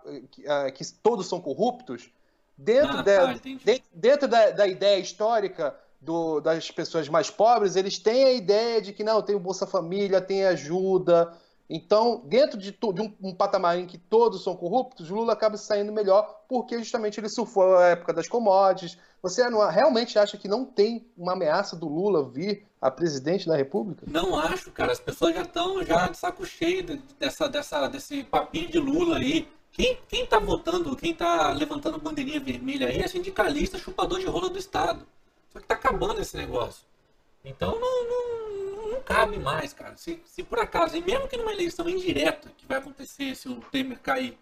a, que todos são corruptos, dentro, ah, tá, de, dentro da, da ideia histórica do, das pessoas mais pobres, eles têm a ideia de que não, tem o Bolsa Família, tem ajuda. Então, dentro de, de um, um, patamar em que todos são corruptos, Lula acaba saindo melhor porque justamente ele surfou a época das commodities. Você não, realmente acha que não tem uma ameaça do Lula vir a presidente da República? Não acho, cara. As pessoas já estão já de saco cheio dessa, dessa, desse papinho de Lula aí. Quem, quem tá votando, quem tá levantando bandeirinha vermelha aí é sindicalista, chupador de rola do Estado. Só que tá acabando esse negócio. Então não, não, não cabe mais, cara. Se, se por acaso, e mesmo que numa eleição indireta que vai acontecer se o Temer cair,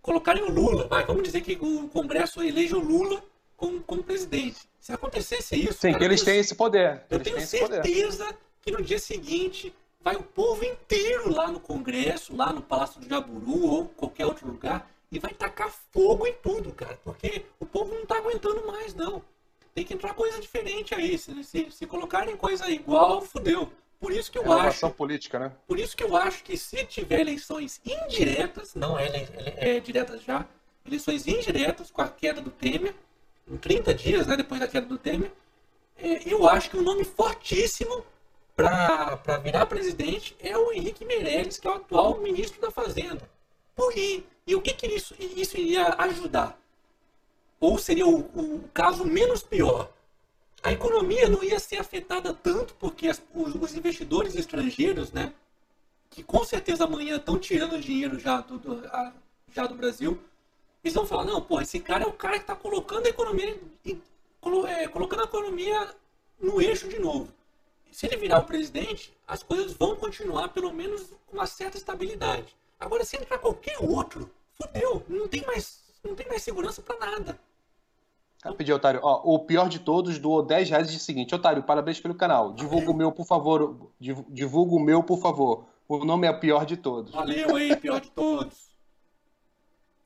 colocarem o Lula, vai, vamos dizer que o Congresso eleja o Lula como, como presidente. Se acontecesse isso. Sim, cara, eles têm esse poder. Eu tenho certeza que no dia seguinte vai o povo inteiro lá no Congresso, lá no Palácio do Jaburu ou qualquer outro lugar, e vai tacar fogo em tudo, cara. Porque o povo não tá aguentando mais, não tem que entrar coisa diferente aí. Se, se, se colocarem coisa igual, fudeu. Por isso que eu é acho. política, né? Por isso que eu acho que se tiver eleições indiretas, não é, é, é diretas já, eleições indiretas com a queda do Temer, em 30 dias, né, depois da queda do Temer, é, eu acho que um nome fortíssimo para virar presidente é o Henrique Meirelles, que é o atual ministro da Fazenda. Por e, e o que, que isso, isso iria ajudar? Ou seria o, o caso menos pior, a economia não ia ser afetada tanto porque as, os, os, investidores estrangeiros, né, que com certeza amanhã estão tirando dinheiro já do, do, já do Brasil, eles vão falar, não, pô, esse cara é o cara que está colocando a economia, é, colocando a economia no eixo de novo. Se ele virar o presidente, as coisas vão continuar, pelo menos com uma certa estabilidade. Agora, se entrar qualquer outro, fudeu, não tem mais, não tem mais segurança para nada. Rapidinho, Otário. Ó, o pior de todos doou 10 reais e o seguinte: Otário, parabéns pelo canal. Divulga o meu, por favor. Divulga o meu, por favor. O nome é o pior de todos. Valeu aí, pior de todos.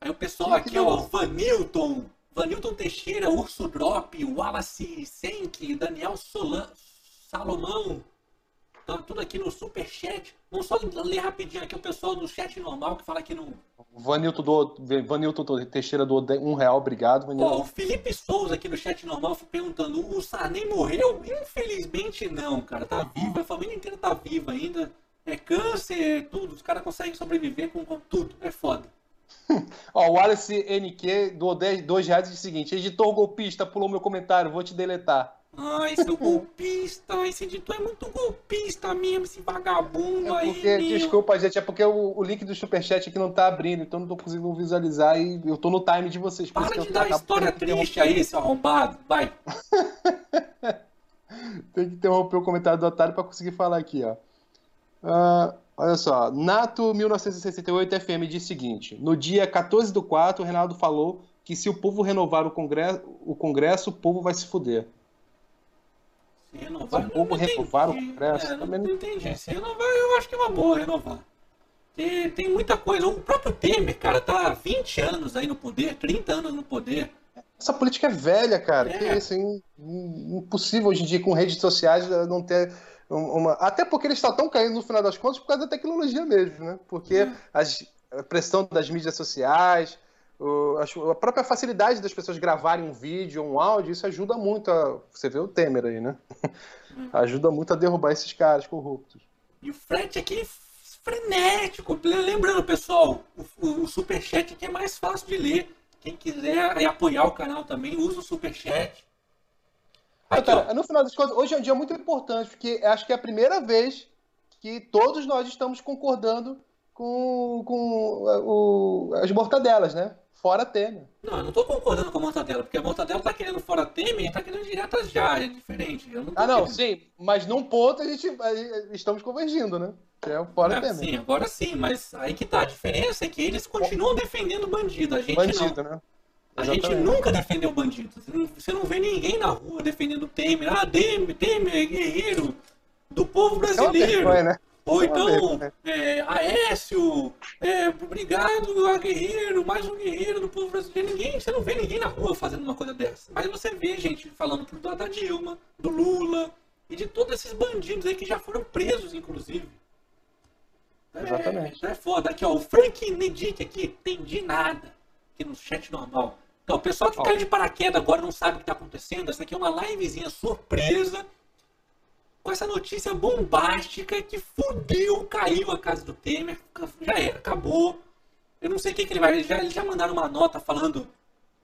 Aí o pessoal aqui, ó, Vanilton, Vanilton Teixeira, Urso Drop, Wallace Senk, Daniel Solan, Salomão, Tudo aqui no super chat. Vamos só ler rapidinho aqui o pessoal do chat normal que fala aqui no. Vanilton, do, Vanilton Teixeira do um real, obrigado, Vanilton. o Felipe Souza aqui no chat normal foi perguntando: o Sarney morreu? Infelizmente não, cara. Tá vivo, a família inteira tá viva ainda. É câncer, tudo. Os caras conseguem sobreviver com, com tudo. É foda. Ó, o Alice NQ doou 2 reais e disse o seguinte: editor golpista pulou meu comentário, vou te deletar. Ai, seu golpista, esse editor é muito golpista mesmo, esse vagabundo é porque, aí. Meu. Desculpa, gente, é porque o, o, link do Superchat aqui não tá abrindo, então não tô conseguindo visualizar e eu tô no time de vocês. Para de dar história triste aí, seu arrombado, vai. Tem que interromper o comentário do otário pra conseguir falar aqui, ó. Uh, olha só, Nato 1968 FM diz o seguinte: no dia 14 do 4, o Reinaldo falou que se o povo renovar o Congresso, o Congresso, o povo vai se fuder. Renovar. Como renovar o Congresso? É, também não entendi. Se renovar, eu acho que é uma boa renovar. Tem, tem muita coisa. O próprio Temer, cara, tá há 20 anos aí no poder, 30 anos no poder. Essa política é velha, cara. É. Que é assim, impossível hoje em dia com redes sociais não ter uma. Até porque eles estão caindo no final das contas por causa da tecnologia mesmo, né? Porque é. as, a pressão das mídias sociais, a própria facilidade das pessoas gravarem um vídeo ou um áudio, isso ajuda muito a. Você vê o Temer aí, né? Uhum. ajuda muito a derrubar esses caras corruptos. E o frete aqui frenético. Lembrando, pessoal, o, o superchat aqui é mais fácil de ler. Quem quiser apoiar o canal também, usa o superchat. Aqui, cara, no final das contas, hoje é um dia muito importante, porque acho que é a primeira vez que todos nós estamos concordando com, com o, as mortadelas, né? Fora Temer. Não, eu não estou concordando com a mortadela, porque a mortadela está querendo fora Temer e está querendo diretas já, é diferente. Não ah, não, querendo... sim, mas num ponto a gente estamos convergindo, né? Que é o fora é, Temer. Sim, agora sim, mas aí que tá. A diferença é que eles continuam defendendo bandido, a gente bandido, não. né? A Exatamente. gente nunca defendeu bandido. Você não vê ninguém na rua defendendo Temer. Ah, Temer, Temer é guerreiro do povo brasileiro. É vergonha, né? Ou então, é, Aécio, é, obrigado a guerreiro, mais um guerreiro do povo brasileiro. Ninguém, você não vê ninguém na rua fazendo uma coisa dessa. Mas você vê gente falando da Dilma, do Lula e de todos esses bandidos aí que já foram presos, inclusive. É, Exatamente. É, foda. Aqui, ó, o Frank Nedick aqui, entendi nada. Aqui no chat normal. Então, o pessoal que caiu de paraquedas agora não sabe o que está acontecendo. Essa aqui é uma livezinha surpresa com essa notícia bombástica que fudeu, caiu a casa do Temer, já era, acabou. Eu não sei o que, que ele vai. Já, já mandaram uma nota falando.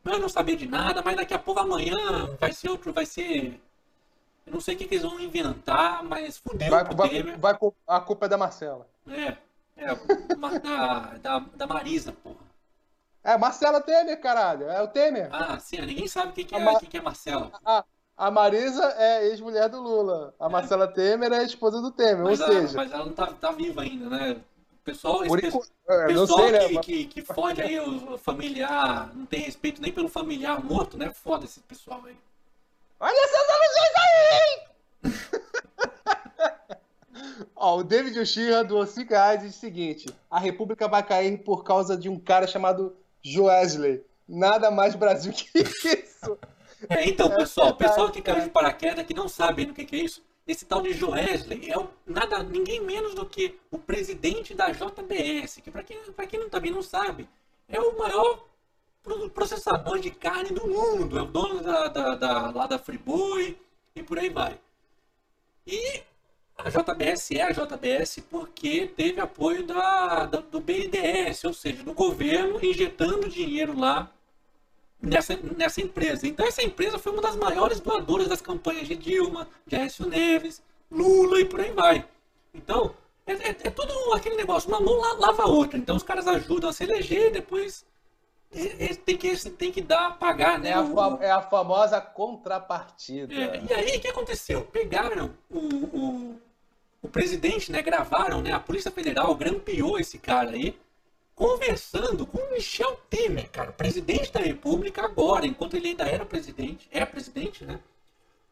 Eu não sabia de nada, mas daqui a pouco amanhã vai ser outro, vai ser. Eu não sei o que, que eles vão inventar, mas fudeu vai, vai, Temer. Vai, a culpa é da Marcela. É, é da, da, da Marisa, porra. É, Marcela Temer, caralho. É o Temer. Ah, sim, ninguém sabe o que, que, é, que, que é Marcela. A, a Marisa é ex-mulher do Lula. A Marcela Temer é esposa do Temer, mas ou ela, seja. Mas ela não tá, tá viva ainda, né? Pessoal, esse pessoal, é, pessoal sei, que, né? que, que fode aí o familiar, não tem respeito nem pelo familiar morto, né? Foda esse pessoal aí. Olha essas alusões aí! Ó, o David Oshira doou 5 reais e diz o seguinte: a República vai cair por causa de um cara chamado Joesley. Nada mais Brasil que isso. É, então, pessoal, o pessoal que caiu de paraquedas que não sabe o que, que é isso, esse tal de Joesley é o, nada, ninguém menos do que o presidente da JBS, que para quem, pra quem também não sabe, é o maior processador de carne do mundo, é o dono da, da, da, lá da Friboi e por aí vai. E a JBS é a JBS porque teve apoio da, da, do BNDES, ou seja, do governo injetando dinheiro lá nessa, nessa empresa. Então essa empresa foi uma das maiores doadoras das campanhas de Dilma, de Aécio Neves, Lula e por aí vai. Então, é, é, é tudo aquele negócio, uma mão lava a outra. Então os caras ajudam a se eleger, depois é, é, tem que, tem que dar, pagar, né? É a, é a famosa contrapartida. É, e aí, o que aconteceu? Pegaram o, o, o, presidente, né? Gravaram, né? A Polícia Federal grampeou esse cara aí conversando com o Michel Temer, cara, presidente da República agora, enquanto ele ainda era presidente, é presidente, né?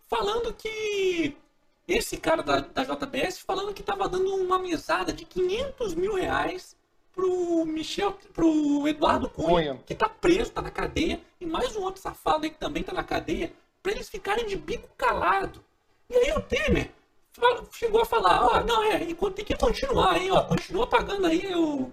Falando que esse cara da, da JBS falando que estava dando uma mesada de 500 mil reais pro Michel, pro Eduardo Cunha, Cunha, que tá preso, tá na cadeia, e mais um outro safado aí que também tá na cadeia, para eles ficarem de bico calado. E aí o Temer chegou a falar, ó, oh, não, é, tem que continuar aí, ó, continua pagando aí o,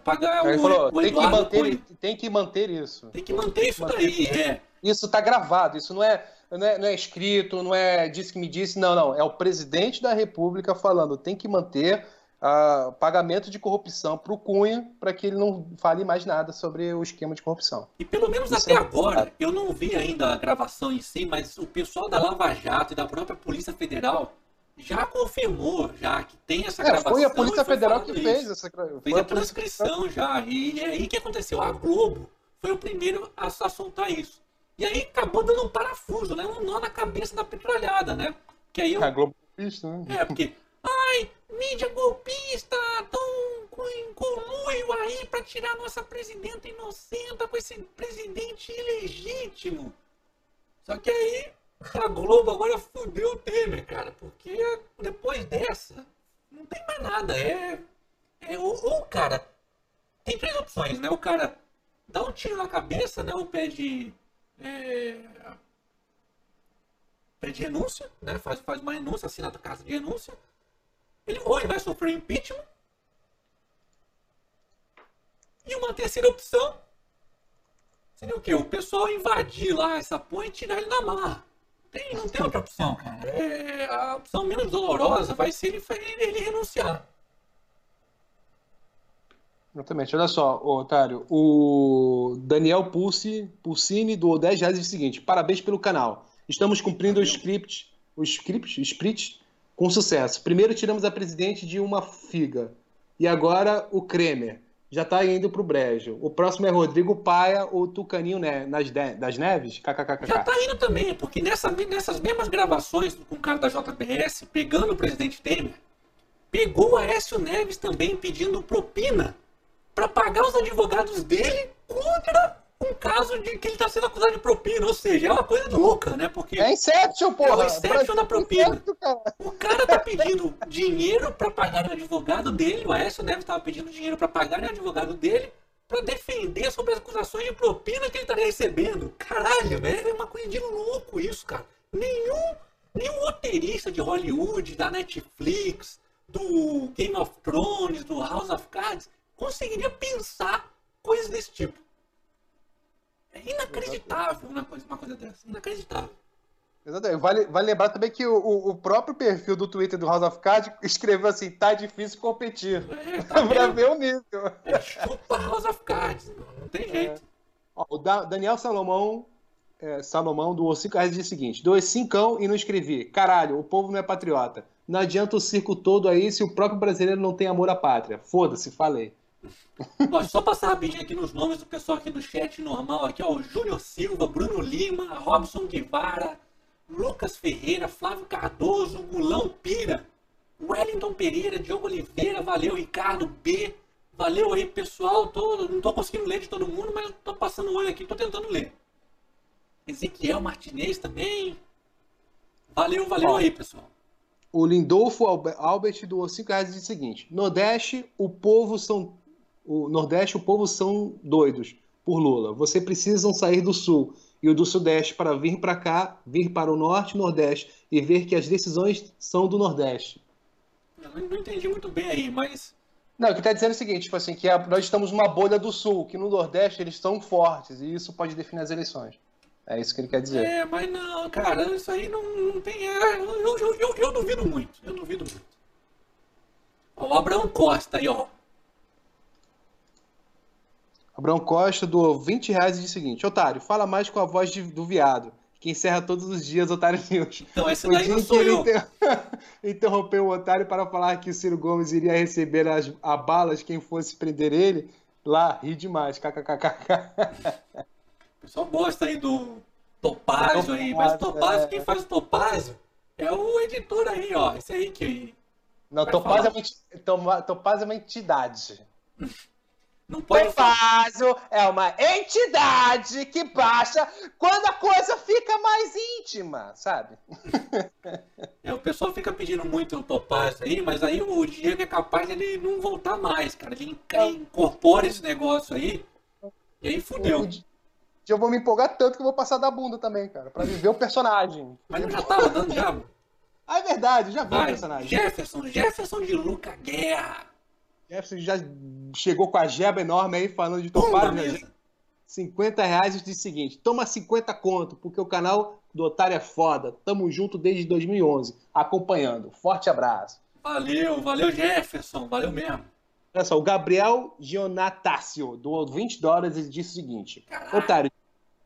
pagar o, falou, o tem, que manter, tem que manter isso. Tem que manter isso daí, é. Isso está gravado, isso não é, não é, não é escrito, não é disse que me disse, não, não. É o presidente da República falando, tem que manter uh, pagamento de corrupção para o Cunha, para que ele não fale mais nada sobre o esquema de corrupção. E pelo menos isso até é agora, eu não vi ainda a gravação em si, mas o pessoal da Lava Jato e da própria Polícia Federal já confirmou já que tem essa é, gravação. Foi a Polícia Federal que fez essa Fez a transcrição já. E é aí que aconteceu. A Globo foi o primeiro a, soltar isso. E aí acabou dando um parafuso, né? Um nó na cabeça da petralhada, né? Que aí eu... A Globo golpista, né? É, porque. Ai, mídia golpista, tão com conluio aí para tirar nossa presidenta inocenta com esse presidente ilegítimo. Só que aí a Globo agora fudeu o Temer, cara, porque depois dessa não tem mais nada. É, é ou, o cara tem três opções, né? O cara dá um tiro na cabeça, né? Ou pede é, pede renúncia, né? Faz, faz uma renúncia, assina a casa de renúncia. Ele, ou ele vai sofrer impeachment. E uma terceira opção seria o quê? O pessoal invadir lá essa ponte e tirar ele na marra tem, não tem outra opção, cara. É, a opção menos dolorosa vai ser ele, ele renunciar. Exatamente. Olha só, Otário, o Daniel Pulsi, Pulsini doou 10 reais diz o seguinte: parabéns pelo canal. Estamos cumprindo o script, o script, sprit com sucesso. Primeiro tiramos a presidente de uma figa. E agora o Kremer. Já está indo pro brejo. O próximo é Rodrigo Paia ou Tucaninho né, nas das Neves? KKKK. Já tá indo também, porque nessa, nessas mesmas gravações com o cara da JBS pegando o presidente Temer, pegou o Aécio Neves também pedindo propina para pagar os advogados dele contra um caso de que ele está sendo acusado de propina. Ou seja, é uma coisa louca, né? Porque É Inception, porra! É o Inception da propina. Inception, cara. o cara tá pedindo dinheiro para pagar o advogado dele, o Aécio Neves estava pedindo dinheiro para pagar o advogado dele para defender sobre as acusações de propina que ele estaria recebendo. Caralho, velho, é uma coisa de louco isso, cara. Nenhum, nenhum roteirista de Hollywood, da Netflix, do Game of Thrones, do House of Cards, conseguiria pensar coisas desse tipo. É inacreditável uma coisa, uma coisa dessa. Inacreditável. Exatamente. Vale, vale lembrar também que o, o- próprio perfil do Twitter do House of Cards escreveu assim: tá difícil competir. É, tá pra ver o nível. É, chupa House of Cards. Não, tem jeito. Ó, o Da- Daniel Salomão, é, Salomão doou 5 reais disse o seguinte: doei cincão e não escrevi. Caralho, o povo não é patriota. Não adianta o circo todo aí se o próprio brasileiro não tem amor à pátria. Foda-se, falei. Ó, só passar rapidinho aqui nos nomes do pessoal aqui do chat normal. Aqui, ó, o Júnior Silva, Bruno Lima, Robson Guevara, Lucas Ferreira, Flávio Cardoso, Gulão Pira, Wellington Pereira, Diogo Oliveira, valeu, Ricardo B. Valeu aí, pessoal. Tô, não tô conseguindo ler de todo mundo, mas tô passando o olho aqui, tô tentando ler. Ezequiel Martinez também. Valeu, valeu Ó. aí, pessoal. O Lindolfo Albe- Albert doou 5 reais e disse o seguinte: Nordeste, o povo são. O Nordeste, o povo são doidos por Lula. Você precisam sair do Sul e o do Sudeste para vir para cá, vir para o Norte e Nordeste e ver que as decisões são do Nordeste. Eu não entendi muito bem aí, mas. Não, o que está dizendo é o seguinte, tipo assim, que a- nós estamos numa bolha do Sul, que no Nordeste eles são fortes e isso pode definir as eleições. É isso que ele quer dizer. É, mas não, cara, isso aí não, não tem. é, Eu, eu, eu, eu duvido muito. Eu duvido muito. Ó, o Abraão Costa aí, ó. Abraão Costa doou 20 reais e disse o seguinte: Otário, fala mais com a voz de- do viado, que encerra todos os dias Otário News. Então, esse O daí não sou eu. inter- interrompeu o Otário para falar que o Ciro Gomes iria receber as, a balas quem fosse prender ele, lá, ri demais, kkkk. Pessoal gosta aí do Topázio aí, mas o Topázio, Topázio, é. quem faz o Topázio é o editor aí, ó. Esse aí que Não, Vai Topaz é, uma, enti- Toma- Topaz é uma entidade. não pode é uma entidade que baixa quando a coisa fica mais íntima, sabe? É, o pessoal fica pedindo muito o Topázio aí, mas aí o Diego é capaz de ele não voltar mais, cara. Ele enca- incorpora esse negócio aí e aí fudeu. Eu vou me empolgar tanto que eu vou passar da bunda também, cara, pra viver o personagem. Mas não já tava dando já? Ah, é verdade, já vi o personagem. Jefferson, Jefferson de Luca Guerra. Jefferson já chegou com a jeba enorme aí falando de Topázio, né? mesa. 50 reais e diz o seguinte: toma 50 conto, porque o canal do Otário é foda. Tamo junto desde 2011, acompanhando. Forte abraço. Valeu, valeu Jefferson, valeu mesmo. Olha só, o Gabriel Gionatácio doou 20 dólares e disse o seguinte. Otário,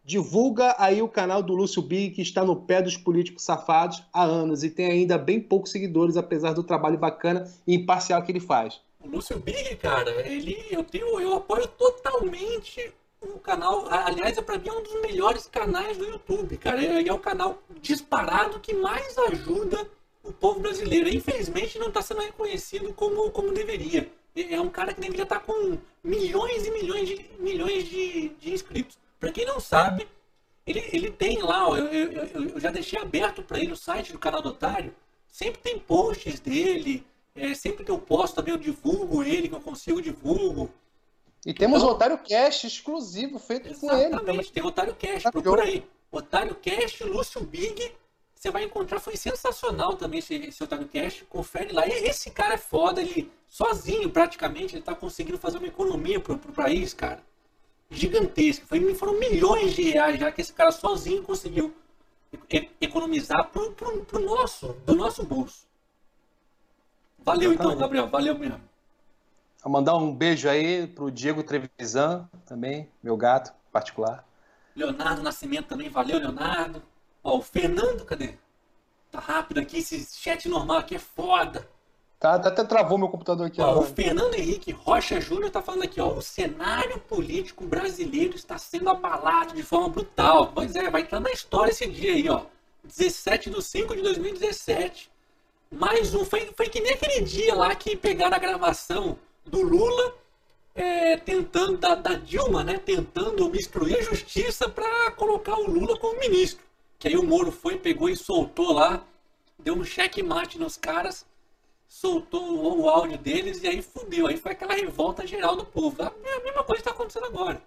divulga aí o canal do Lúcio Big, que está no pé dos políticos safados há anos e tem ainda bem poucos seguidores, apesar do trabalho bacana e imparcial que ele faz. Lúcio Big, cara, ele, eu tenho, eu apoio totalmente o canal. Aliás, é pra mim é um dos melhores canais do YouTube, cara. É, é o canal disparado que mais ajuda o povo brasileiro. Infelizmente, não está sendo reconhecido como, como deveria. É um cara que deveria estar com milhões e milhões de, milhões de, de inscritos. Pra quem não sabe, ele, ele tem lá, eu, eu- eu já deixei aberto para ele o site do canal do Otário. Sempre tem posts dele. É, sempre que eu posto também eu divulgo ele, que eu consigo divulgo. E temos Então- o Otário Cast exclusivo feito com ele. Exatamente, tem Otário Cash, Tá procura aí. Otário Cash, Lúcio Big. Você vai encontrar, foi sensacional também esse, esse Otário Cash. Confere lá. E Esse cara é foda, ele sozinho praticamente, ele tá conseguindo fazer uma economia pro, pro país, cara. Gigantesca. Foi, foram milhões de reais já que esse cara sozinho conseguiu economizar pro, pro, pro nosso, do nosso bolso. Valeu então. Gabriel, valeu mesmo. Vou mandar um beijo aí pro Diego Trevisan também, meu gato particular. Leonardo Nascimento também, valeu, Leonardo. Ó, o Fernando, cadê? Tá rápido aqui, esse chat normal aqui é foda. Tá, até travou meu computador aqui. Ó, o Fernando Henrique Rocha Júnior tá falando aqui, ó, o cenário político brasileiro está sendo abalado de forma brutal. Pois é, vai entrar na história esse dia aí, ó. 17 de 5 de 2017. Mais um, foi, foi que nem aquele dia lá que pegaram a gravação do Lula é, tentando, da, da, Dilma, né, tentando obstruir a justiça para colocar o Lula como ministro. Que aí o Moro foi, pegou e soltou lá, deu um checkmate nos caras soltou o áudio deles e aí fudeu. Aí foi aquela revolta geral do povo. A mesma coisa está acontecendo agora.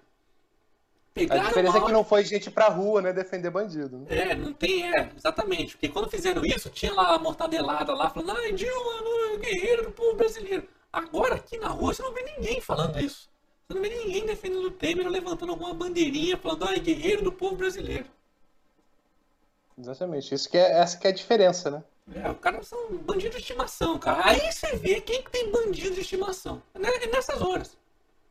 Pegaram a diferença é que não foi gente pra rua, né, defender bandido. Né? É, não tem, é, exatamente. Porque quando fizeram isso, tinha lá a mortadelada lá, falando, ai, Dilma, não, guerreiro do povo brasileiro. Agora, aqui na rua, você não vê ninguém falando isso. Você não vê ninguém defendendo o Temer, levantando alguma bandeirinha, falando, ai, guerreiro do povo brasileiro. Exatamente. Isso que é, essa que é a diferença, né? É, os caras são bandidos de estimação, cara. Aí você vê quem tem bandido de estimação. É nessas horas.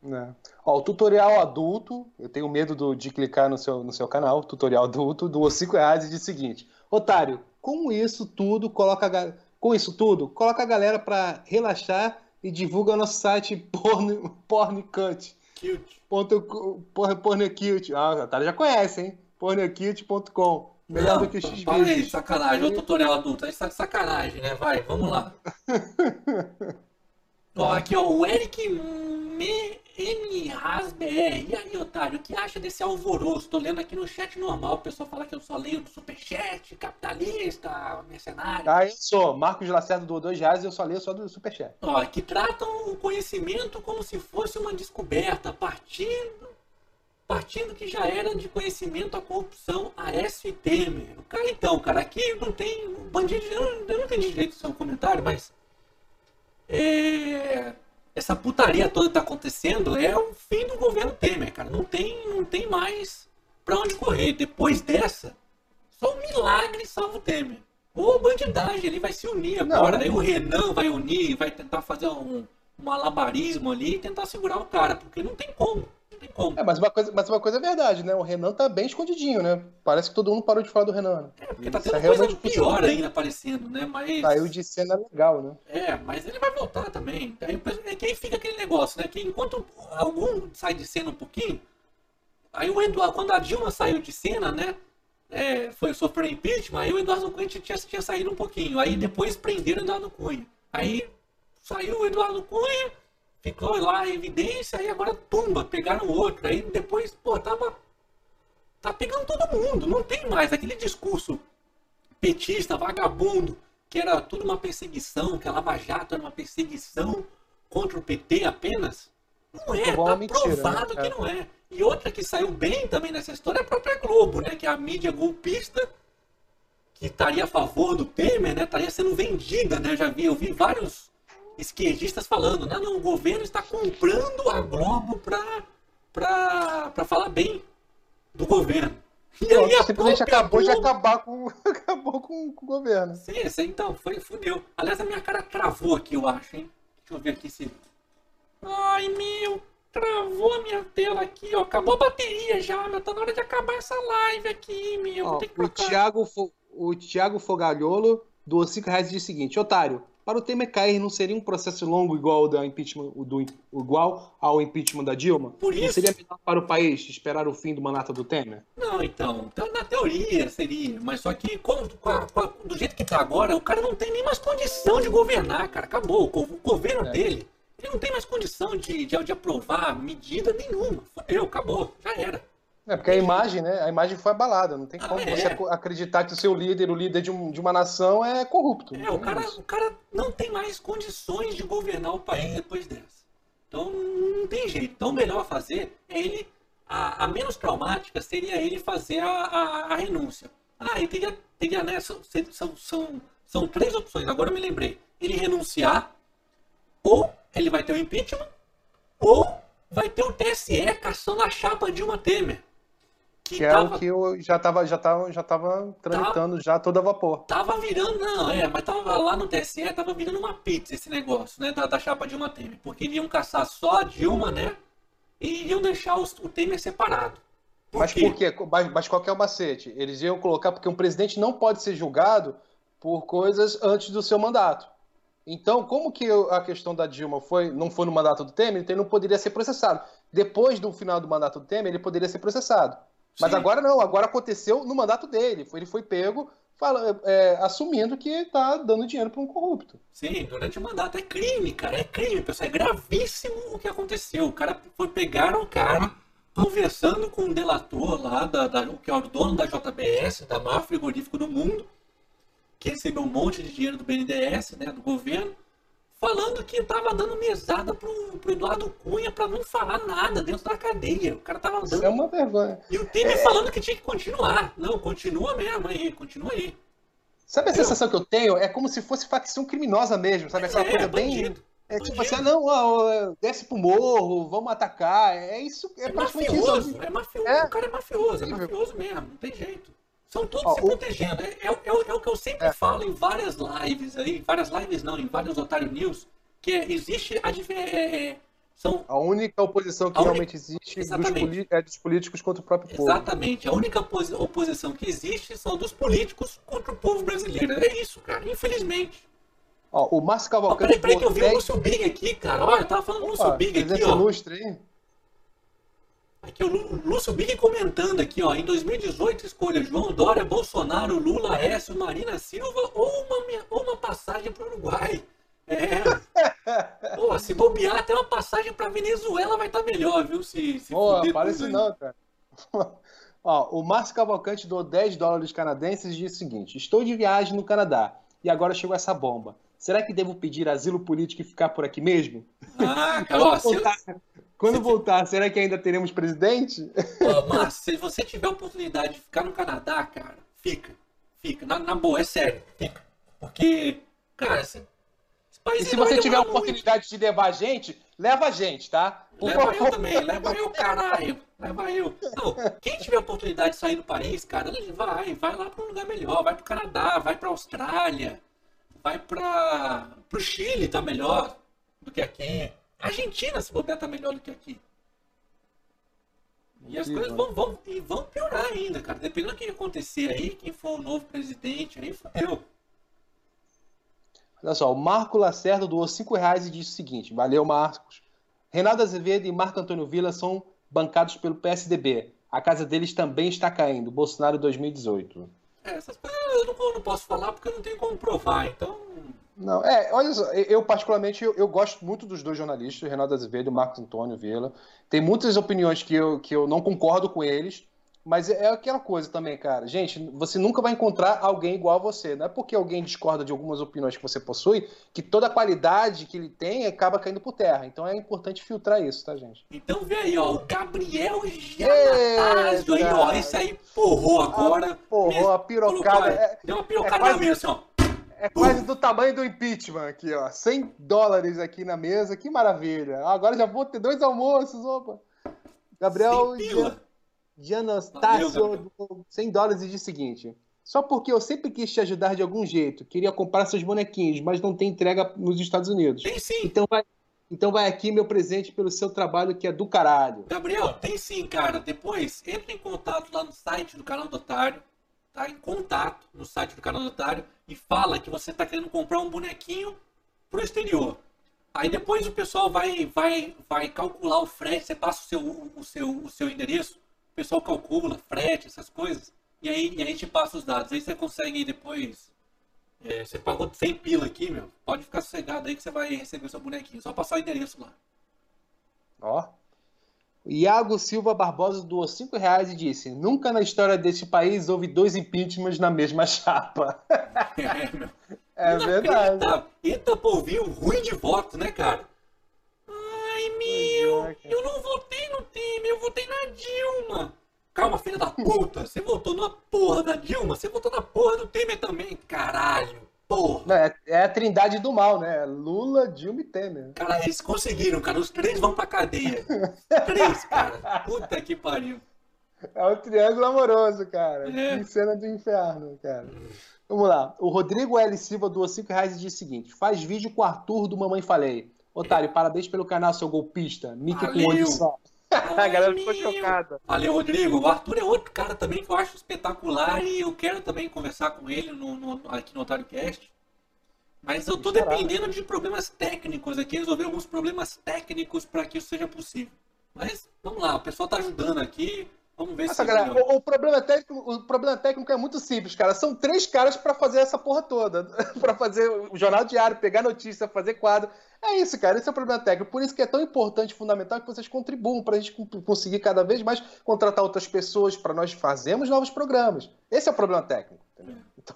É. Ó, o tutorial adulto, eu tenho medo do, de clicar no seu, no seu canal, tutorial adulto, do 5 reais e diz o seguinte: Otário, com isso tudo, coloca com isso tudo, coloca a galera para relaxar e divulga o nosso site porn, porncut. Cute. Ponto, porn. Ah, o Otário já conhece, hein? pornocute.com. Melhor não, do que o X Para aí, sacanagem. O tutorial adulto aí está de sacanagem, né? Vai, vamos lá. ó, aqui, ó, o Eric M. Rasbr. E aí, otário, o que acha desse alvoroço? Tô lendo aqui no chat normal. O pessoal fala que eu só leio do superchat, capitalista, mercenário. Ah, eu sou. Marcos Lacerda do dois reais e eu só leio só do superchat. Ó, que tratam o conhecimento como se fosse uma descoberta, partindo partindo que já era de conhecimento a corrupção Aécio e Temer. O cara, então, cara, aqui não tem bandido. Eu não, entendi direito o seu comentário, mas. É, essa putaria toda que tá acontecendo é o fim do governo Temer, cara. Não tem, não tem mais para onde correr. Depois dessa, só um milagre salva o Temer. Ou bandidagem, ele vai se unir agora. Não, Aí o Renan vai unir, vai tentar fazer um, um alabarismo ali e tentar segurar o cara, porque não tem como como. É, mas uma, coisa, mas uma coisa é verdade, né? O Renan tá bem escondidinho, né? Parece que todo mundo parou de falar do Renan. Né? É, porque tá tendo é coisa pior ainda aparecendo, né? Mas... Saiu de cena legal, né? É, mas ele vai voltar também. Aí, é que aí fica aquele negócio, né? Que enquanto algum sai de cena um pouquinho, aí o Eduardo, quando a Dilma saiu de cena, né? É, foi sofrer impeachment, aí o Eduardo Cunha tinha, tinha saído um pouquinho. Aí depois prenderam o Eduardo Cunha. Aí saiu o Eduardo Cunha, ficou lá em evidência, e agora tumba, pegaram outro. Aí depois, pô, tava. Tá pegando todo mundo, não tem mais aquele discurso petista, vagabundo, que era tudo uma perseguição, que a Lava Jato era uma perseguição contra o PT apenas. Não é, tá mentira, provado né? que não é. E outra que saiu bem também nessa história é a própria Globo, né? Que é a mídia golpista que estaria a favor do Temer, né? Estaria sendo vendida, né? Já vi, eu vi vários esquerdistas falando, não, não, o governo está comprando a Globo para falar bem do governo. E aí a simplesmente acabou Globo... de acabar com, acabou com, com, o governo. Sim, sim, então, foi, fudeu. Aliás, a minha cara travou aqui, eu acho, hein? Deixa eu ver aqui se. Ai, meu, travou a minha tela aqui, ó. Acabou a bateria já, meu. Tá na hora de acabar essa live aqui, meu. Ó, o, Thiago, o Thiago Fogalholo do 5 reais diz o seguinte: Otário, para o Temer cair não seria um processo longo igual ao, da impeachment, do, igual ao impeachment da Dilma? Por isso... Não seria melhor para o país esperar o fim do mandato do Temer? Não, então, então na teoria seria, mas só que como, do jeito que está agora, o cara não tem nem mais condição de governar, cara, acabou, o, governo é. dele, ele não tem mais condição de, de, de aprovar medida nenhuma, fodeu, acabou, já era. É, porque a imagem, né? A imagem foi abalada. Não tem ah, como é. você acreditar que o seu líder, o líder de, um, de uma nação, é corrupto. É, o cara, o cara não tem mais condições de governar o país depois dessa. Então não tem jeito. Então o melhor fazer é ele. A, a menos traumática seria ele fazer a, a, a renúncia. Ah, e teria, teria né? São, são, são, são três opções. Agora eu me lembrei. Ele renunciar, ou ele vai ter o impeachment, ou vai ter o TSE caçando a chapa Dilma Temer Que, que é tava, o que eu já tava, já tava, já tava tramitando tava, já todo a vapor. Tava virando, não, é, mas tava lá no TSE, tava virando uma pizza esse negócio, né, da, da chapa Dilma Temer. Porque iriam caçar só a Dilma, né, e iriam deixar os, o Temer separado. Por mas quê? por quê? Mas, mas qual que é o macete? Eles iam colocar, porque um presidente não pode ser julgado por coisas antes do seu mandato. Então, como que a questão da Dilma foi, não foi no mandato do Temer, então ele não poderia ser processado. Depois do final do mandato do Temer, ele poderia ser processado. Mas Sim. agora não, agora aconteceu no mandato dele. Ele foi pego fala, é, assumindo que está dando dinheiro para um corrupto. Sim, durante o mandato. É crime, cara. É crime, pessoal. É gravíssimo o que aconteceu. O cara foi pegar o cara conversando com um delator lá, da, da, que é o dono da JBS, da maior frigorífico do mundo, que recebeu um monte de dinheiro do BNDES, né, do governo falando que tava dando mesada pro, pro Eduardo Cunha pra não falar nada dentro da cadeia. O cara tava dando. Isso é uma vergonha. E o Temer é... falando que tinha que continuar. Não, continua mesmo aí, continua aí. Sabe a sensação que eu tenho? É como se fosse facção criminosa mesmo, sabe? Aquela é, coisa bem. É tipo assim, ah, não, ó, desce pro morro, vamos atacar. É isso. É, é mafioso, isso. é mafioso. É. O cara é mafioso, é mafioso mesmo, não tem jeito. São todos Ó, se protegendo. É, é, é, é, o que eu sempre é. falo em várias lives aí, várias lives não, em vários Otário News, que é, existe a é, são a única oposição que realmente existe dos é dos políticos contra o próprio povo. Exatamente. A única oposição que existe são dos políticos contra o povo brasileiro. É isso, cara. Infelizmente. Ó, o Márcio Cavalcante. Peraí, peraí que eu vi o Lúcio Big aqui, cara. Olha, eu tava falando do Lúcio Big aqui, ó. Ilustre, hein? Aqui o Lúcio Big comentando aqui, ó. Em 2018, escolha João Dória, Bolsonaro, Lula, Écio, Marina Silva ou uma, ou uma passagem para o Uruguai. É. Pô, se bobear, até uma passagem para Venezuela vai estar tá melhor, viu? Se, se Pô, parece não, cara. Ó, o Márcio Cavalcante doou 10 dólares canadenses e disse o seguinte: Estou de viagem no Canadá e agora chegou essa bomba. Será que devo pedir asilo político e ficar por aqui mesmo? Ah, cara, quando se voltar, será que ainda teremos presidente? Oh, mas se você tiver a oportunidade de ficar no Canadá, cara, fica. Fica. Na, na boa, é sério. Fica. Porque, cara, país E se você tiver a oportunidade de levar a gente, leva a gente, tá? Por leva favor. eu também, leva eu, caralho. Leva eu. Não, quem tiver a oportunidade de sair do país, cara, vai. Vai lá para um lugar melhor. Vai pro Canadá, vai pra Austrália. Vai para pro Chile, tá melhor do que aqui. A Argentina, se bobear, tá melhor do que aqui. E as coisas vão, vão, e vão piorar ainda, cara. Dependendo do que acontecer aí, quem for o novo presidente, aí fodeu. Olha só, o Marco Lacerda doou 5 reais e disse o seguinte: Valeu, Marcos. Renato Azevedo e Marco Antônio Villa são bancados pelo PSDB. A casa deles também está caindo. Bolsonaro 2018. É, essas coisas eu não, eu não posso falar porque eu não tenho como provar, então não, é, olha só, eu particularmente eu, eu, gosto muito dos dois jornalistas, Renato Azevedo e Marcos Antônio Vila. Tem muitas opiniões que eu, que eu não concordo com eles, mas é aquela coisa também, cara. Gente, você nunca vai encontrar alguém igual a você. Não é porque alguém discorda de algumas opiniões que você possui que toda a qualidade que ele tem acaba caindo por terra. Então é importante filtrar isso, tá, gente? Então vê aí, ó, o Gabriel Gianatásio aí, ó. Esse aí porrou agora. Porrou, a pirocada. É, Deu uma pirocada é quase... assim, ó é quase do tamanho do impeachment aqui, ó. 100 dólares aqui na mesa, que maravilha. Agora já vou ter dois almoços, opa. Gabriel Gianastácio, 100 dólares e diz o seguinte. Só porque eu sempre quis te ajudar de algum jeito. Queria comprar seus bonequinhos, mas não tem entrega nos Estados Unidos. Tem sim. Então vai, então vai aqui meu presente pelo seu trabalho que é do caralho. Gabriel, tem sim, cara. Depois entre em contato lá no site do canal do Otário tá em contato no site do canal do Otário e fala que você está querendo comprar um bonequinho pro exterior. Aí depois o pessoal vai, vai, vai calcular o frete, você passa o seu, o, seu, o seu endereço, o pessoal calcula frete, essas coisas, e aí, e aí te passa os dados. Aí você consegue depois. É, você pagou 100 pila aqui, meu. Pode ficar sossegado aí que você vai receber o seu bonequinho. Só passar o endereço lá. Ó. Iago Silva Barbosa doou 5 reais e disse: Nunca na história deste país houve dois impeachments na mesma chapa. É, é verdade. Eita, povinho ruim de voto, né, cara? Ai, meu, é, eu não votei no time, eu votei na Dilma. Calma, filha da puta, você votou na porra da Dilma, você votou na porra do Temer também, caralho. Não, é, é, a trindade do mal, né? Lula, Dilma e Temer. Cara, eles conseguiram, cara. Os três vão pra cadeia. três, cara. Puta que pariu. É o triângulo amoroso, cara. É. Em cena do inferno, cara. Vamos lá. O Rodrigo L. Silva doou 5 reais e diz o seguinte: faz vídeo com o Arthur do Mamãe Falei. Otário, parabéns pelo canal, seu golpista. Mickey com olho só. a galera ficou chocada. Valeu, Rodrigo. O Arthur é outro cara também que eu acho espetacular e eu quero também conversar com ele no, no aqui no Otário Cast. Mas eu tô dependendo de problemas técnicos aqui, resolver alguns problemas técnicos para que isso seja possível. Mas vamos lá, o pessoal tá ajudando aqui. Vamos ver Nossa, se. Galera, o, o, problema técnico, o problema técnico é muito simples, cara. São três caras para fazer essa porra toda. para fazer o jornal diário, pegar notícia, fazer quadro. É isso, cara. Esse é o problema técnico. Por isso que é tão importante, fundamental, que vocês contribuam para a gente conseguir cada vez mais contratar outras pessoas para nós fazermos novos programas. Esse é o problema técnico. Entendeu? Então,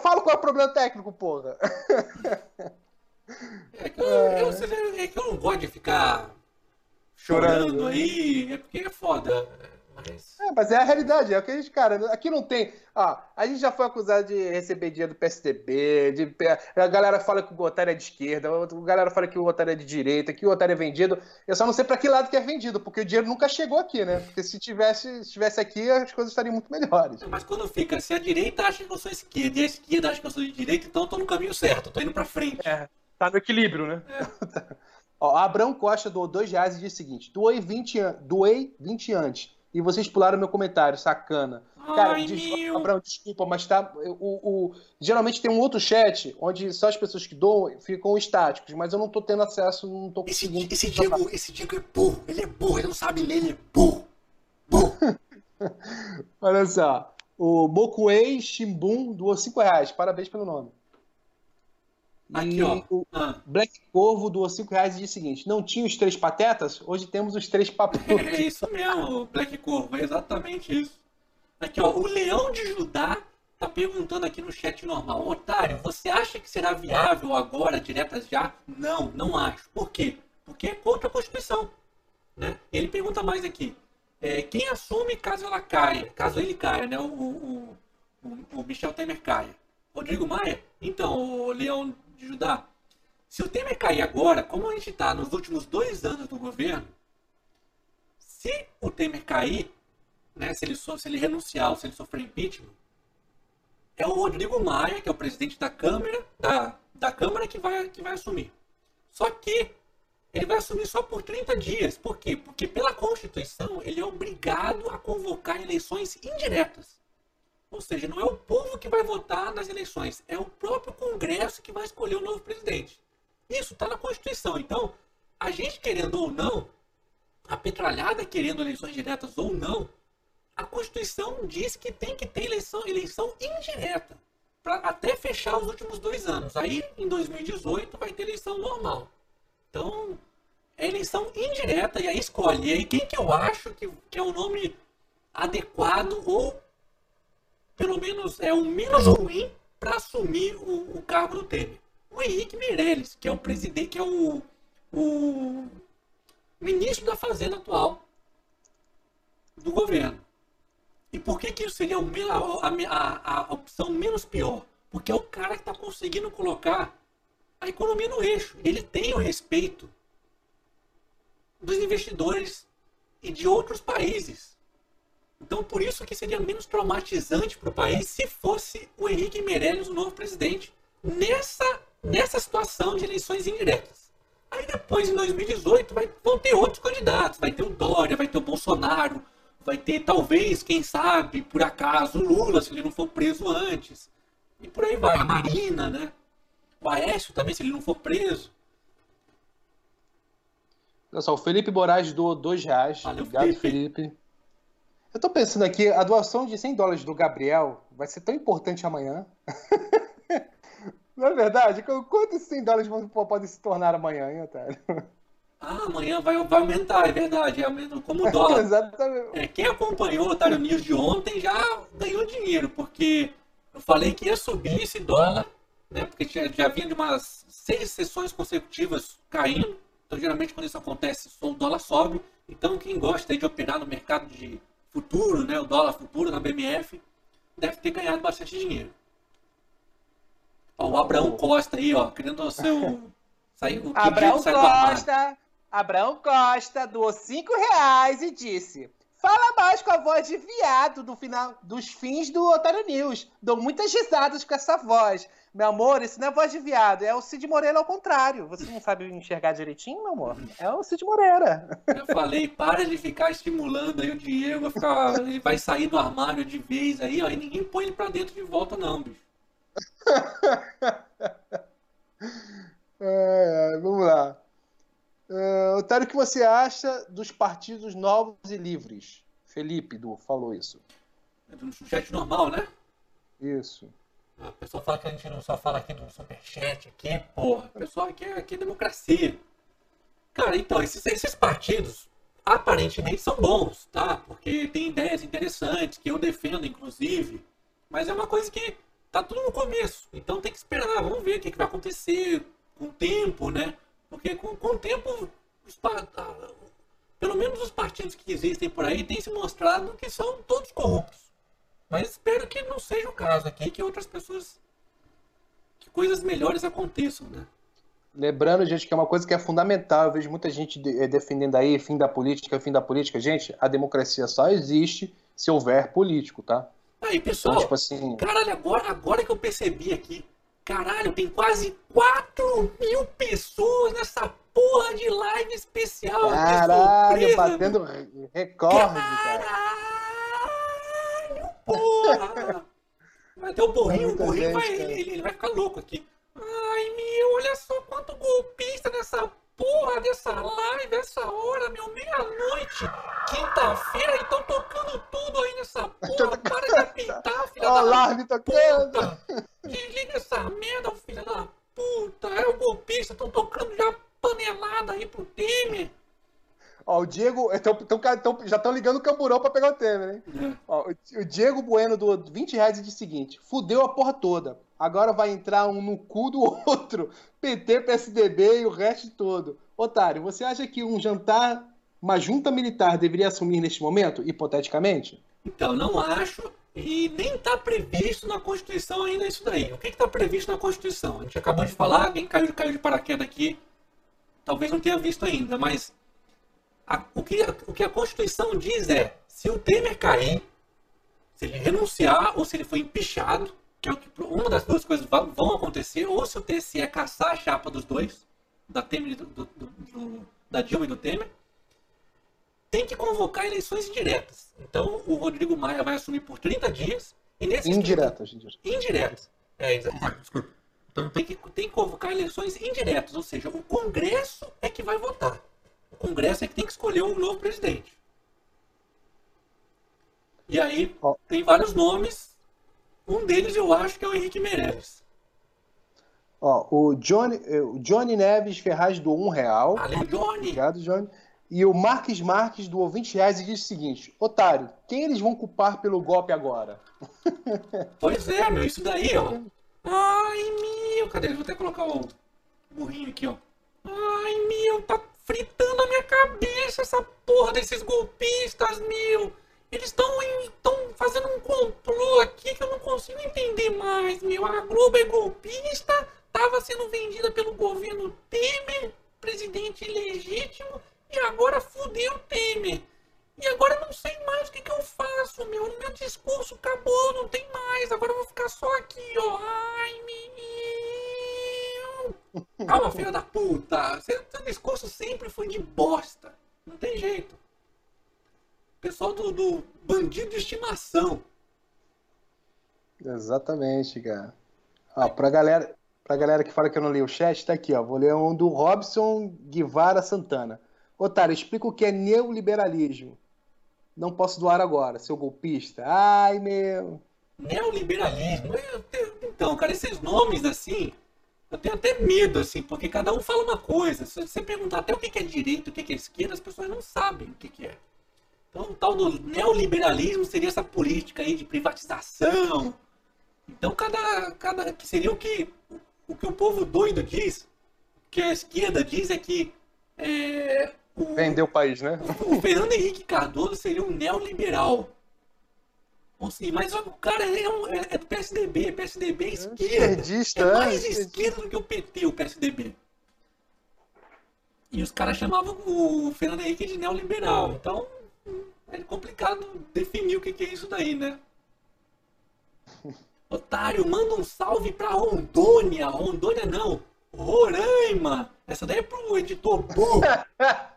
fala qual é o problema técnico, porra. É que eu, eu, é que eu não gosto de ficar chorando, chorando aí, é porque é foda. Mas... É, mas é a realidade, é o que a gente, cara, aqui não tem. Ó, a gente já foi acusado de receber dinheiro do PSDB, de, a galera fala que o Otário é de esquerda, a galera fala que o Otário é de direita, que o Otário é vendido. Eu só não sei para que lado que é vendido, porque o dinheiro nunca chegou aqui, né? Porque se tivesse, se tivesse aqui, as coisas estariam muito melhores. Mas quando fica, se a direita acha que eu sou esquerda e a esquerda acha que eu sou de direita, então eu tô no caminho certo, tô indo pra frente. É, tá no equilíbrio, né? É. Ó, Abrão Costa doou dois reais e disse o seguinte: doei 20, doei 20 antes e vocês pularam meu comentário, sacana. Cara, Ai, des... Abraão, desculpa, mas tá. O, o, Geralmente tem um outro chat onde só as pessoas que doam ficam estáticos, mas eu não tô tendo acesso, não tô conseguindo. Esse, esse, Diego, esse Diego é burro, ele é burro, ele não sabe ler, ele é burro. Burro. Olha só. O Mokuei Shimbun doou 5 reais. Parabéns pelo nome. Aqui, ó. O ah. Black Corvo doou 5 reais e disse o seguinte: não tinha os três patetas? Hoje temos os três papos. É isso mesmo, Black Corvo, é exatamente isso. Aqui, ó, o Leão de Judá tá perguntando aqui no chat normal: Otário, você acha que será viável agora, diretas já? Não, não acho. Por quê? Porque é contra a Constituição. Né? Ele pergunta mais aqui: é, quem assume caso ela caia, caso ele caia, né? O, o, o, o Michel Temer caia? Rodrigo Maia? Então, o Leão de Judá. Se o Temer cair agora, como a gente está nos últimos dois anos do governo, se o Temer cair, né, se, ele, se ele renunciar ou se ele sofrer impeachment, é o Rodrigo Maia, que é o presidente da Câmara, da, da Câmara que vai, que vai assumir. Só que ele vai assumir só por 30 dias. Por quê? Porque pela Constituição ele é obrigado a convocar eleições indiretas. Ou seja, não é o povo que vai votar nas eleições, é o próprio Congresso que vai escolher o novo presidente. Isso está na Constituição. Então, a gente querendo ou não, a petralhada querendo eleições diretas ou não, a Constituição diz que tem que ter eleição, eleição indireta para até fechar os últimos dois anos. Aí, em 2018, vai ter eleição normal. Então, é eleição indireta e aí escolhe. E aí, quem que eu acho que, que é o nome adequado ou pelo menos é o menos ruim para assumir o, o, cargo do Temer. O Henrique Meirelles, que é o presidente, que é o, o ministro da Fazenda atual do governo. E por que, que isso seria a, a, a opção menos pior? Porque é o cara que está conseguindo colocar a economia no eixo. Ele tem o respeito dos investidores e de outros países. Então, por isso que seria menos traumatizante para o país se fosse o Henrique Meirelles o novo presidente nessa, nessa situação de eleições indiretas. Aí depois, em 2018, vai, vão ter outros candidatos. Vai ter o Dória, vai ter o Bolsonaro, vai ter talvez, quem sabe, por acaso, o Lula, se ele não for preso antes. E por aí vai. A Marina, né? O Aécio também, se ele não for preso. Olha só, o Felipe Moraes doou dois reais. Valeu, Obrigado, Felipe. Felipe. Eu tô pensando aqui, a doação de 100 dólares do Gabriel vai ser tão importante amanhã. Não é verdade? Quantos 100 dólares podem se tornar amanhã, hein, Otário? Ah, amanhã vai, vai aumentar, é verdade. É como o dólar. Exatamente. É, quem acompanhou o Otário News de ontem já ganhou dinheiro, porque eu falei que ia subir esse dólar, né? Porque já, já vinha de umas seis sessões consecutivas caindo. Então, geralmente, quando isso acontece, o dólar sobe. Então, quem gosta de operar no mercado de futuro, né, o dólar futuro na BMF, deve ter ganhado bastante dinheiro. Ó, o Abraão Costa aí, ó, querendo o seu. Saiu, Abraão Costa, Abraão Costa doou 5 reais e disse: Fala mais com a voz de viado do final dos fins do Otário News. Dou muitas risadas com essa voz. Meu amor, isso não é voz de viado, é o Cid Moreira ao contrário. Você não sabe enxergar direitinho, meu amor? É o Cid Moreira. Eu falei, para de ficar estimulando aí o Diego, vai ficar, ele vai sair do armário de vez aí, ó, e ninguém põe ele pra dentro de volta não, bicho. É, é, vamos lá. Uh, Otário, o que você acha dos partidos novos e livres? Felipe Du falou isso. É do chat normal, né? Isso. A pessoa fala que a gente não só fala aqui do superchat, aqui, porra. O pessoal aqui, aqui é democracia. Cara, então, esses, esses partidos aparentemente são bons, tá? Porque tem ideias interessantes que eu defendo, inclusive. Mas é uma coisa que tá tudo no começo. Então tem que esperar, vamos ver o que, que vai acontecer com o tempo, né? Porque com, com o tempo, os, pelo menos os partidos que existem por aí têm se mostrado que são todos corruptos. Mas espero que não seja o caso aqui, que outras pessoas. que coisas melhores aconteçam, né? Lembrando, gente, que é uma coisa que é fundamental. Eu vejo muita gente eh, defendendo aí fim da política, fim da política. Gente, a democracia só existe se houver político, tá? Aí, pessoal, então, tipo assim... caralho, agora, agora que eu percebi aqui, caralho, tem quase 4 mil pessoas nessa porra de live especial. Caralho, batendo recorde, caralho. cara porra! Vai ter o burrinho, o burrinho vai, ele, ele, vai ficar louco aqui. Ai, meu, olha só quanto golpista nessa porra dessa live, essa hora, meu, meia-noite, quinta-feira, e estão tocando tudo aí nessa porra. Para de apitar, filha da live tocando. puta. Desliga essa merda, filha da puta. É o golpista, estão tocando já panelada aí pro Temer. Ó, o Diego. Então, então, então já estão ligando o camburão para pegar o Temer, hein? Ó, o Diego Bueno do 20 reais e diz o seguinte: fudeu a porra toda. Agora vai entrar um no cu do outro. PT, PSDB e o resto todo. Otário, você acha que um jantar, uma junta militar deveria assumir neste momento, hipoteticamente? Então, não acho. E nem está previsto na Constituição ainda isso daí. O que está previsto na Constituição? A gente acabou de falar, alguém caiu, caiu de paraquedas aqui. Talvez não tenha visto ainda, mas a, o, que, o que a Constituição diz é: se o Temer cair, se ele renunciar ou se ele for empichado, que é o que uma das duas coisas vão acontecer, ou se o TSE caçar a chapa dos dois, da, Temer, do, do, do, da Dilma e do Temer, tem que convocar eleições indiretas. Então o Rodrigo Maia vai assumir por 30 dias. E nesses indiretas. 30, indiretas. É, desculpa. Então tem que, tem que convocar eleições indiretas, ou seja, o Congresso é que vai votar. O Congresso é que tem que escolher um novo presidente. E aí tem vários nomes. Um deles eu acho que é o Henrique Meirelles. Ó, o Johnny, o Johnny Neves Ferraz do um real. Valeu, Johnny. Obrigado, Johnny. E o Marques Marques do 20 reais e diz o seguinte: Otário, quem eles vão culpar pelo golpe agora? Pois é, meu, isso daí, ó. Ai, meu, cadê? Vou até colocar o burrinho aqui, ó. Ai, meu, tá fritando a minha cabeça essa porra desses golpistas, meu. Eles estão estão fazendo um complô aqui que eu não consigo entender mais, meu. A Globo é golpista, tava sendo vendida pelo governo Temer, presidente ilegítimo, e agora fudeu Temer. E agora não sei mais o que, que eu faço, meu. Meu discurso acabou, não tem mais. Agora eu vou ficar só aqui, ó. Ai, menino. Calma, filha da puta! Seu, seu discurso sempre foi de bosta. Não tem jeito. Pessoal do, do bandido de estimação. Exatamente, cara. Ó, pra galera, pra galera que fala que eu não li o chat, tá aqui, ó. Vou ler um do Robson Guevara Santana. Otário, explica o que é neoliberalismo. Não posso doar agora, seu golpista. Ai, meu. Neoliberalismo? Então, cara, esses nomes assim eu tenho até medo, assim, porque cada um fala uma coisa. Se você perguntar até o que é direito, o que é esquerda, as pessoas não sabem o que é. Então, o tal do neoliberalismo seria essa política aí de privatização. Então, cada, cada que seria o que o que o povo doido diz, o que a esquerda diz é que é, o, Vendeu o país, né? O Fernando Henrique Cardoso seria um neoliberal. Sim, mas o cara é, um, é, é do PSDB, PSDB é esquerda. É, é mais esquerda do que o PT, o PSDB. E os caras chamavam o Fernando Henrique de neoliberal. Então, é complicado definir o que, que é isso daí, né? Otário, manda um salve pra Rondônia. Rondônia não, Roraima. Essa daí é pro editor burro.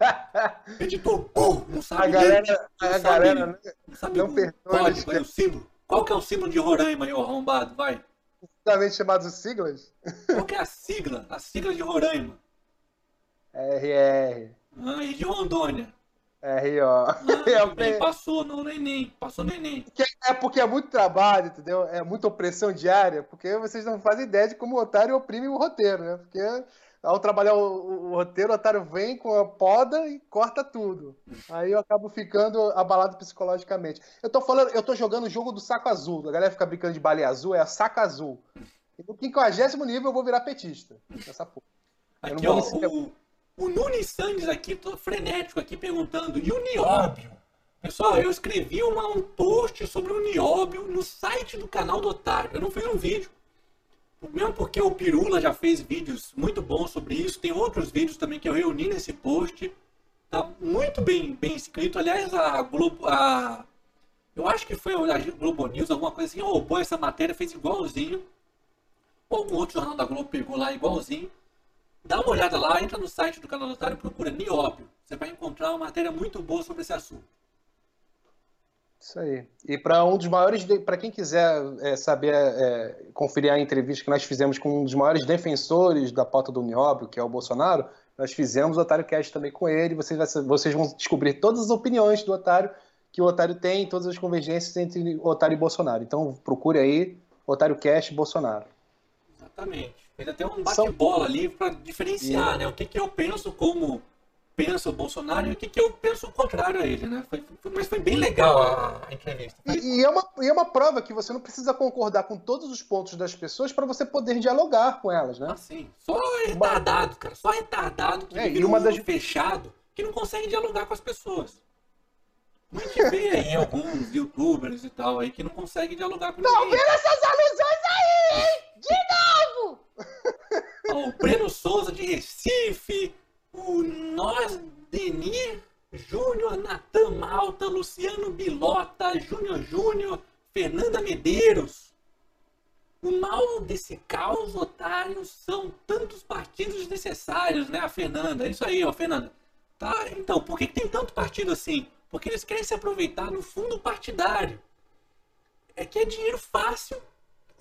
editor burro, não sabe A galera, não a sabe- galera não sabe não o perdoa código, eles, é o símbolo. Qual que é o símbolo de Roraima, ô arrombado? Vai. justamente chamados siglas, Qual que é a sigla? A sigla de Roraima. RR, Ah, e de Rondônia. RO. Ah, É, bem, passou no Enem. Passou no Enem. Que é porque é muito trabalho, entendeu? É muita opressão diária, porque vocês não fazem ideia de como o otário oprime o roteiro, né? Porque ao trabalhar o, o- o roteiro, o otário vem com a poda e corta tudo. Aí eu acabo ficando abalado psicologicamente. Eu tô falando, eu tô jogando o jogo do saco azul. A galera fica brincando de baleia azul, é a saca azul. E no 50 nível eu vou virar petista. Essa porra. Eu Aqui, não ó, o, o Nunes Sandes aqui, tô frenético aqui, perguntando, e o nióbio? Pessoal, eu escrevi uma- um post sobre o nióbio no site do canal do Otário. Eu não fiz um vídeo. Mesmo porque o Pirula já fez vídeos muito bons sobre isso. Tem outros vídeos também que eu reuni nesse post. Tá muito bem, bem escrito. Aliás, a Globo... A, eu acho que foi a Globo News, alguma coisa assim, roubou essa matéria, fez igualzinho. Ou algum outro jornal da Globo pegou lá igualzinho. Dá uma olhada lá, entra no site do canal do Otário e procura Nióbio. Você vai encontrar uma matéria muito boa sobre esse assunto. Isso aí. E para um dos maiores, para quem quiser é, saber, é, conferir a entrevista que nós fizemos com um dos maiores defensores da pauta do Nióbio, que é o Bolsonaro, nós fizemos o Otário Cast também com ele. Vocês, vocês vão descobrir todas as opiniões do Otário que o Otário tem, todas as convergências entre Otário e Bolsonaro. Então procure aí Otário Cast Bolsonaro. Exatamente. Fez até um bate-bola ali para diferenciar, né? O que, que eu penso como pensa o Bolsonaro e o que, que eu penso o contrário a ele, né? Foi, foi- mas foi bem legal a, a entrevista. E, e é uma, e é uma prova que você não precisa concordar com todos os pontos das pessoas para você poder dialogar com elas, né? Assim, só retardado, cara. Só retardado que É, e uma das- fechado que não consegue dialogar com as pessoas. A gente vê aí alguns youtubers e tal aí que não conseguem dialogar com ninguém. essas alusões aí, hein? De novo! Ó, O Breno Souza de Recife, o Nós Denir Júnior, Natan Malta, Luciano Bilota, Júnior Júnior, Fernanda Medeiros. O mal desse caos, otário, são tantos partidos desnecessários, né, a Fernanda? É isso aí, ó, Fernanda. Tá, então, por que tem tanto partido assim? Porque eles querem se aproveitar no fundo partidário. É que é dinheiro fácil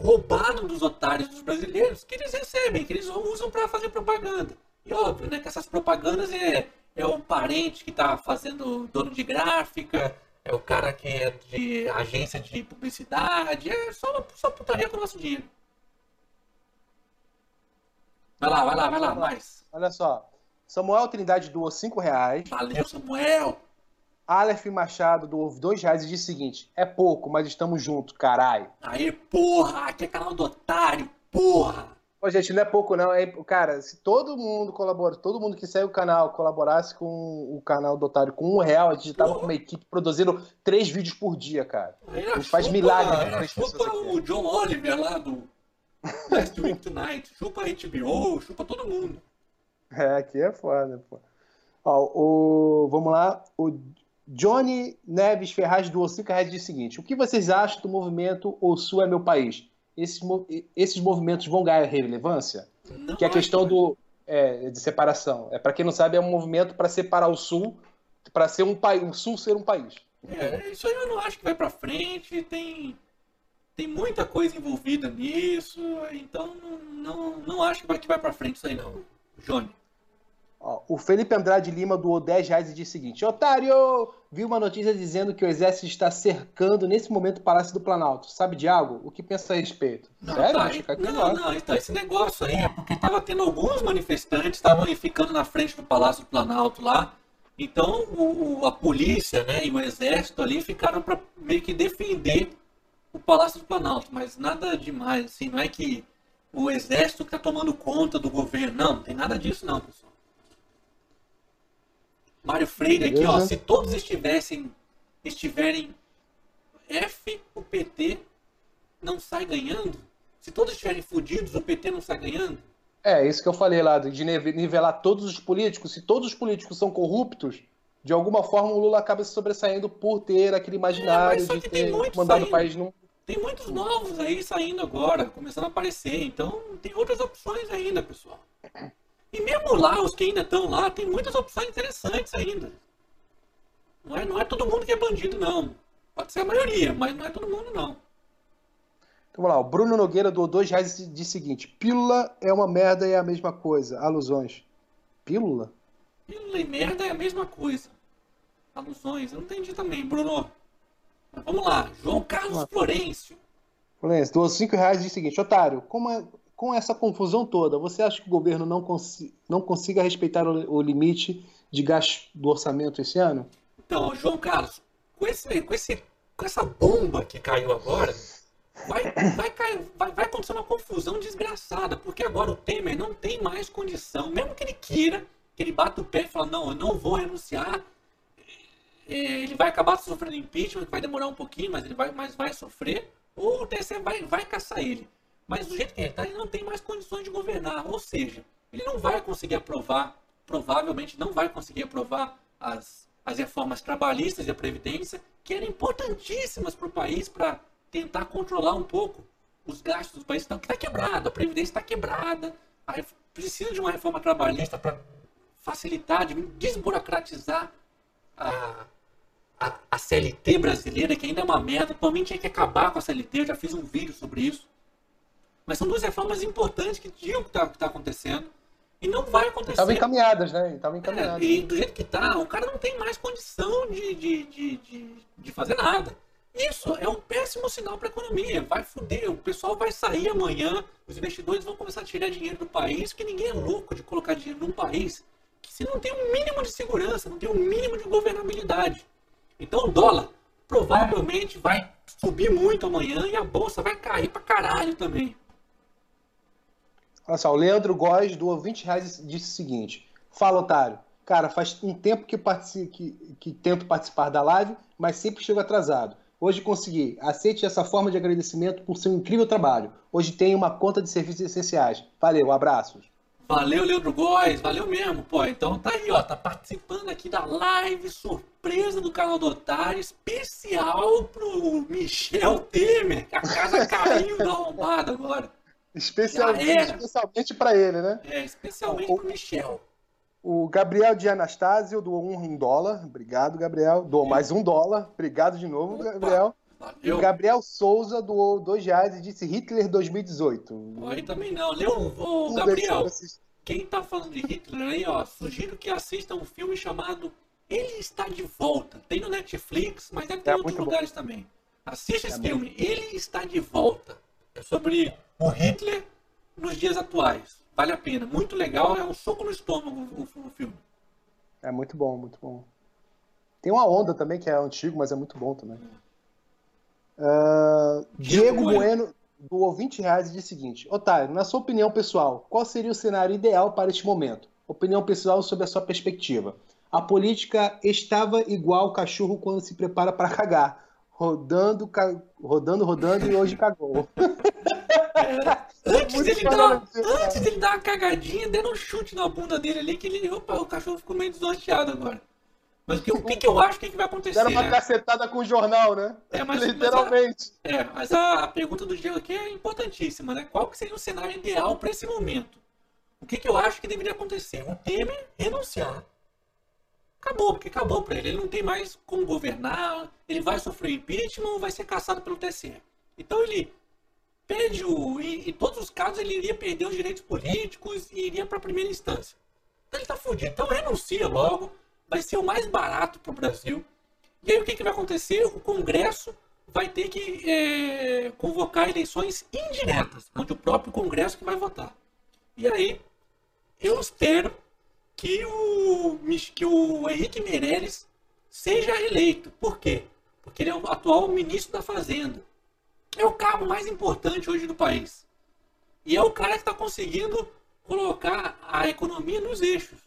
roubado dos otários dos brasileiros que eles recebem, que eles usam para fazer propaganda. E óbvio, né, que essas propagandas é, é o parente que está fazendo dono de gráfica, é o cara que é de agência de publicidade, é só, só putaria com o nosso dinheiro. Vai lá, vai lá, vai lá, mais. Olha só. Samuel Trindade doou 5 reais. Valeu, Samuel! Aleph Machado doou 2 reais e disse o seguinte: é pouco, mas estamos juntos, caralho. Aê, porra, aqui é canal do otário, porra! Ô, gente, não é pouco, não. É, cara, se todo mundo colabora, todo mundo que segue o canal colaborasse com o canal do Otário com um real, a gente tava com uma equipe produzindo três vídeos por dia, cara. Aí A gente faz milagre Aí as chupa o John Oliver lá do Last Week Tonight, chupa a HBO, chupa todo mundo. É, aqui é foda, pô. Ó, o, vamos lá. O Johnny Neves Ferraz 5 reais e disse o seguinte: O que vocês acham do movimento O Sul é meu país? Esses, esses movimentos vão ganhar relevância? Não Que é a questão do, é, de separação. É, para quem não sabe, é um movimento para separar o Sul, para ser um país, o Sul ser um país. É, isso aí eu não acho que vai pra frente, tem, tem muita coisa envolvida nisso, então não, não, não acho que vai, que vai pra frente isso aí não, Johnny. Ó, o Felipe Andrade Lima doou 10 reais e disse o seguinte: Otário! Vi uma notícia dizendo que o exército está cercando nesse momento o Palácio do Planalto. Sabe de algo? O que pensa a respeito? Não, Sério? tá, ficar aqui não, agora. não, então esse negócio aí é porque tava tendo alguns manifestantes, estavam ficando na frente do Palácio do Planalto lá, então o, a polícia né, e o exército ali ficaram para meio que defender o Palácio do Planalto, mas nada demais, assim, não é que o exército que tá tomando conta do governo, não, não tem nada disso não, pessoal. Mário Freire aqui, ó, se todos estivessem, estiverem F, o PT não sai ganhando? Se todos estiverem fudidos, o PT não sai ganhando? É, isso que eu falei lá, de nive- nivelar todos os políticos. Se todos os políticos são corruptos, de alguma forma o Lula acaba se sobressaindo por ter aquele imaginário É, de ter mandado saindo. o país num. Tem muitos novos aí saindo agora, começando a aparecer, então tem outras opções ainda, pessoal. E mesmo lá, os que ainda estão lá, tem muitas opções interessantes ainda. Não é, não é todo mundo que é bandido, não. Pode ser a maioria, mas não é todo mundo, não. Então vamos lá, o Bruno Nogueira doou dois reais e disse o seguinte: pílula é uma merda e é a mesma coisa. Alusões. Pílula? Pílula e merda é a mesma coisa. Alusões, eu não entendi também, Bruno. Mas vamos lá, João Carlos Florencio. Florencio, doou cinco reais e disse o seguinte: Otário, como é, com essa confusão toda, você acha que o governo não, consi não consiga respeitar o, o limite de gasto do orçamento esse ano? Então, João Carlos, com, esse, com, esse, com essa bomba que caiu agora, vai, vai, cair, vai, vai acontecer uma confusão desgraçada, porque agora o Temer não tem mais condição, mesmo que ele queira, que ele bata o pé e fala, não, eu não vou renunciar, ele vai acabar sofrendo impeachment, vai demorar um pouquinho, mas ele vai, mas vai sofrer, ou o TSE vai, vai caçar ele. Mas do jeito que ele está, ele não tem mais condições de governar, ou seja, ele não vai conseguir aprovar, provavelmente não vai conseguir aprovar as, as reformas trabalhistas e a Previdência, que eram importantíssimas para o país para tentar controlar um pouco os gastos do país, que está quebrado, a Previdência está quebrada, precisa de uma reforma trabalhista para facilitar, de desburocratizar a, a, a, CLT brasileira, que ainda é uma merda, provavelmente tinha que acabar com a CLT, eu já fiz um vídeo sobre isso. Mas são duas reformas importantes que tinham que estar tá, tá acontecendo. E não vai acontecer. Estavam encaminhadas, né? Estavam encaminhadas. É, e do jeito que está, o cara não tem mais condição de, de, de, de, de fazer nada. Isso é um péssimo sinal para a economia. Vai foder. O pessoal vai sair amanhã, os investidores vão começar a tirar dinheiro do país, porque ninguém é louco de colocar dinheiro num país que se não tem um mínimo de segurança, não tem um mínimo de governabilidade. Então o dólar provavelmente vai subir muito amanhã e a bolsa vai cair para caralho também. Olha só, o Leandro Góes doou 20 reais e disse o seguinte: Fala, otário. Cara, faz um tempo que, que, que tento participar da live, mas sempre chego atrasado. Hoje consegui. Aceite essa forma de agradecimento por seu incrível trabalho. Hoje tenho uma conta de serviços essenciais. Valeu, abraços. Valeu, Leandro Góes, valeu mesmo, pô. Então tá aí, ó, tá participando aqui da live surpresa do canal do Otário, especial pro Michel Temer, que a casa caiu da arrombada agora. Especialmente, especialmente para ele, né? É, especialmente o, pro Michel. O Gabriel de Anastácio doou um, dólar. Obrigado, Gabriel. Doou mais um dólar. Obrigado de novo, Opa, Gabriel. Valeu. O Gabriel Souza doou dois reais e disse Hitler 2018. Aí também não. Leu, ô, Gabriel, quem tá falando de Hitler aí, ó, sugiro que assista um filme chamado Ele Está de Volta. Tem no Netflix, mas deve ter é, em outros lugares bom. também. Assista é esse filme, Ele Está de Volta. É sobre o Hitler nos dias atuais. Vale a pena. Muito legal. É um soco no estômago o, filme. É muito bom, muito bom. Tem uma onda também que é antigo, mas é muito bom também. Uh, Diego Bueno doou 20 reais e disse o seguinte: Otário, na sua opinião pessoal, qual seria o cenário ideal para este momento? Opinião pessoal sobre a sua perspectiva. A política estava igual o cachorro quando se prepara para cagar. Rodando, rodando, rodando e hoje cagou. antes, dele dar, antes dele dar uma cagadinha, deram um chute na bunda dele ali, que ele, opa, o cachorro ficou meio desnorteado agora. Mas o que, o que, que eu acho que, vai acontecer? Deram uma né? cacetada com o jornal, né? É, mas, Literalmente. Mas a, é, mas a, a, pergunta do Diego aqui é importantíssima, né? Qual que seria o cenário ideal para esse momento? O que, que eu acho que deveria acontecer? O Temer renunciar. Acabou, porque acabou para ele. Ele não tem mais como governar, ele vai sofrer impeachment, vai ser caçado pelo TSE. Então ele perde o. Em, em todos os casos, ele iria perder os direitos políticos e iria para a primeira instância. Então ele está fudido. Então renuncia logo, vai ser o mais barato para o Brasil. E aí o que, que vai acontecer? O Congresso vai ter que é, convocar eleições indiretas, onde o próprio Congresso que vai votar. E aí eu espero que o, que o Henrique Meirelles seja eleito. Por quê? Porque ele é o atual ministro da Fazenda é o cargo mais importante hoje do país. E é o cara que está conseguindo colocar a economia nos eixos.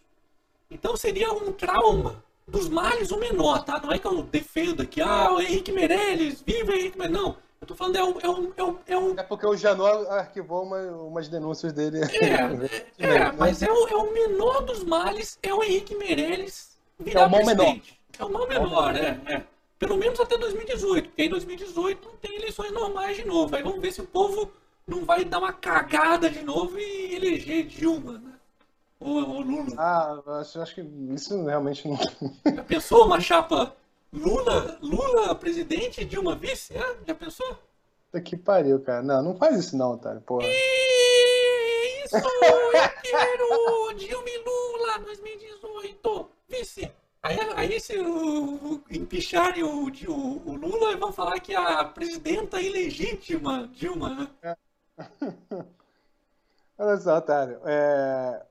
Então seria um trauma dos males o menor, tá? Não é que eu defendo aqui, ah, o Henrique Meirelles, viva Henrique Meirelles. Não, eu tô falando é um... É, um, é, um, é, um... é porque o Janot arquivou uma, umas denúncias dele. É, é, é mas é o, é o menor dos males, é o Henrique Meirelles virar É o mal presidente. É o mal menor, é, é. Pelo menos até 2018, porque em 2018 tem eleições normais de novo. Aí vamos ver se o povo não vai dar uma cagada de novo e eleger Dilma, né? Ou, ou Lula. Ah, acho, acho que isso realmente não. Já pensou uma chapa Lula, Lula presidente, Dilma vice? É? Já pensou? Puta que pariu, cara. Não, não faz isso não, Otário. Porra. Isso! Eu quero Dilma e Lula 2018, vice. Aí, aí se o, empicharem o, o, o Lula, vão falar que a presidenta é ilegítima, Dilma. né? Olha só, Otário. É...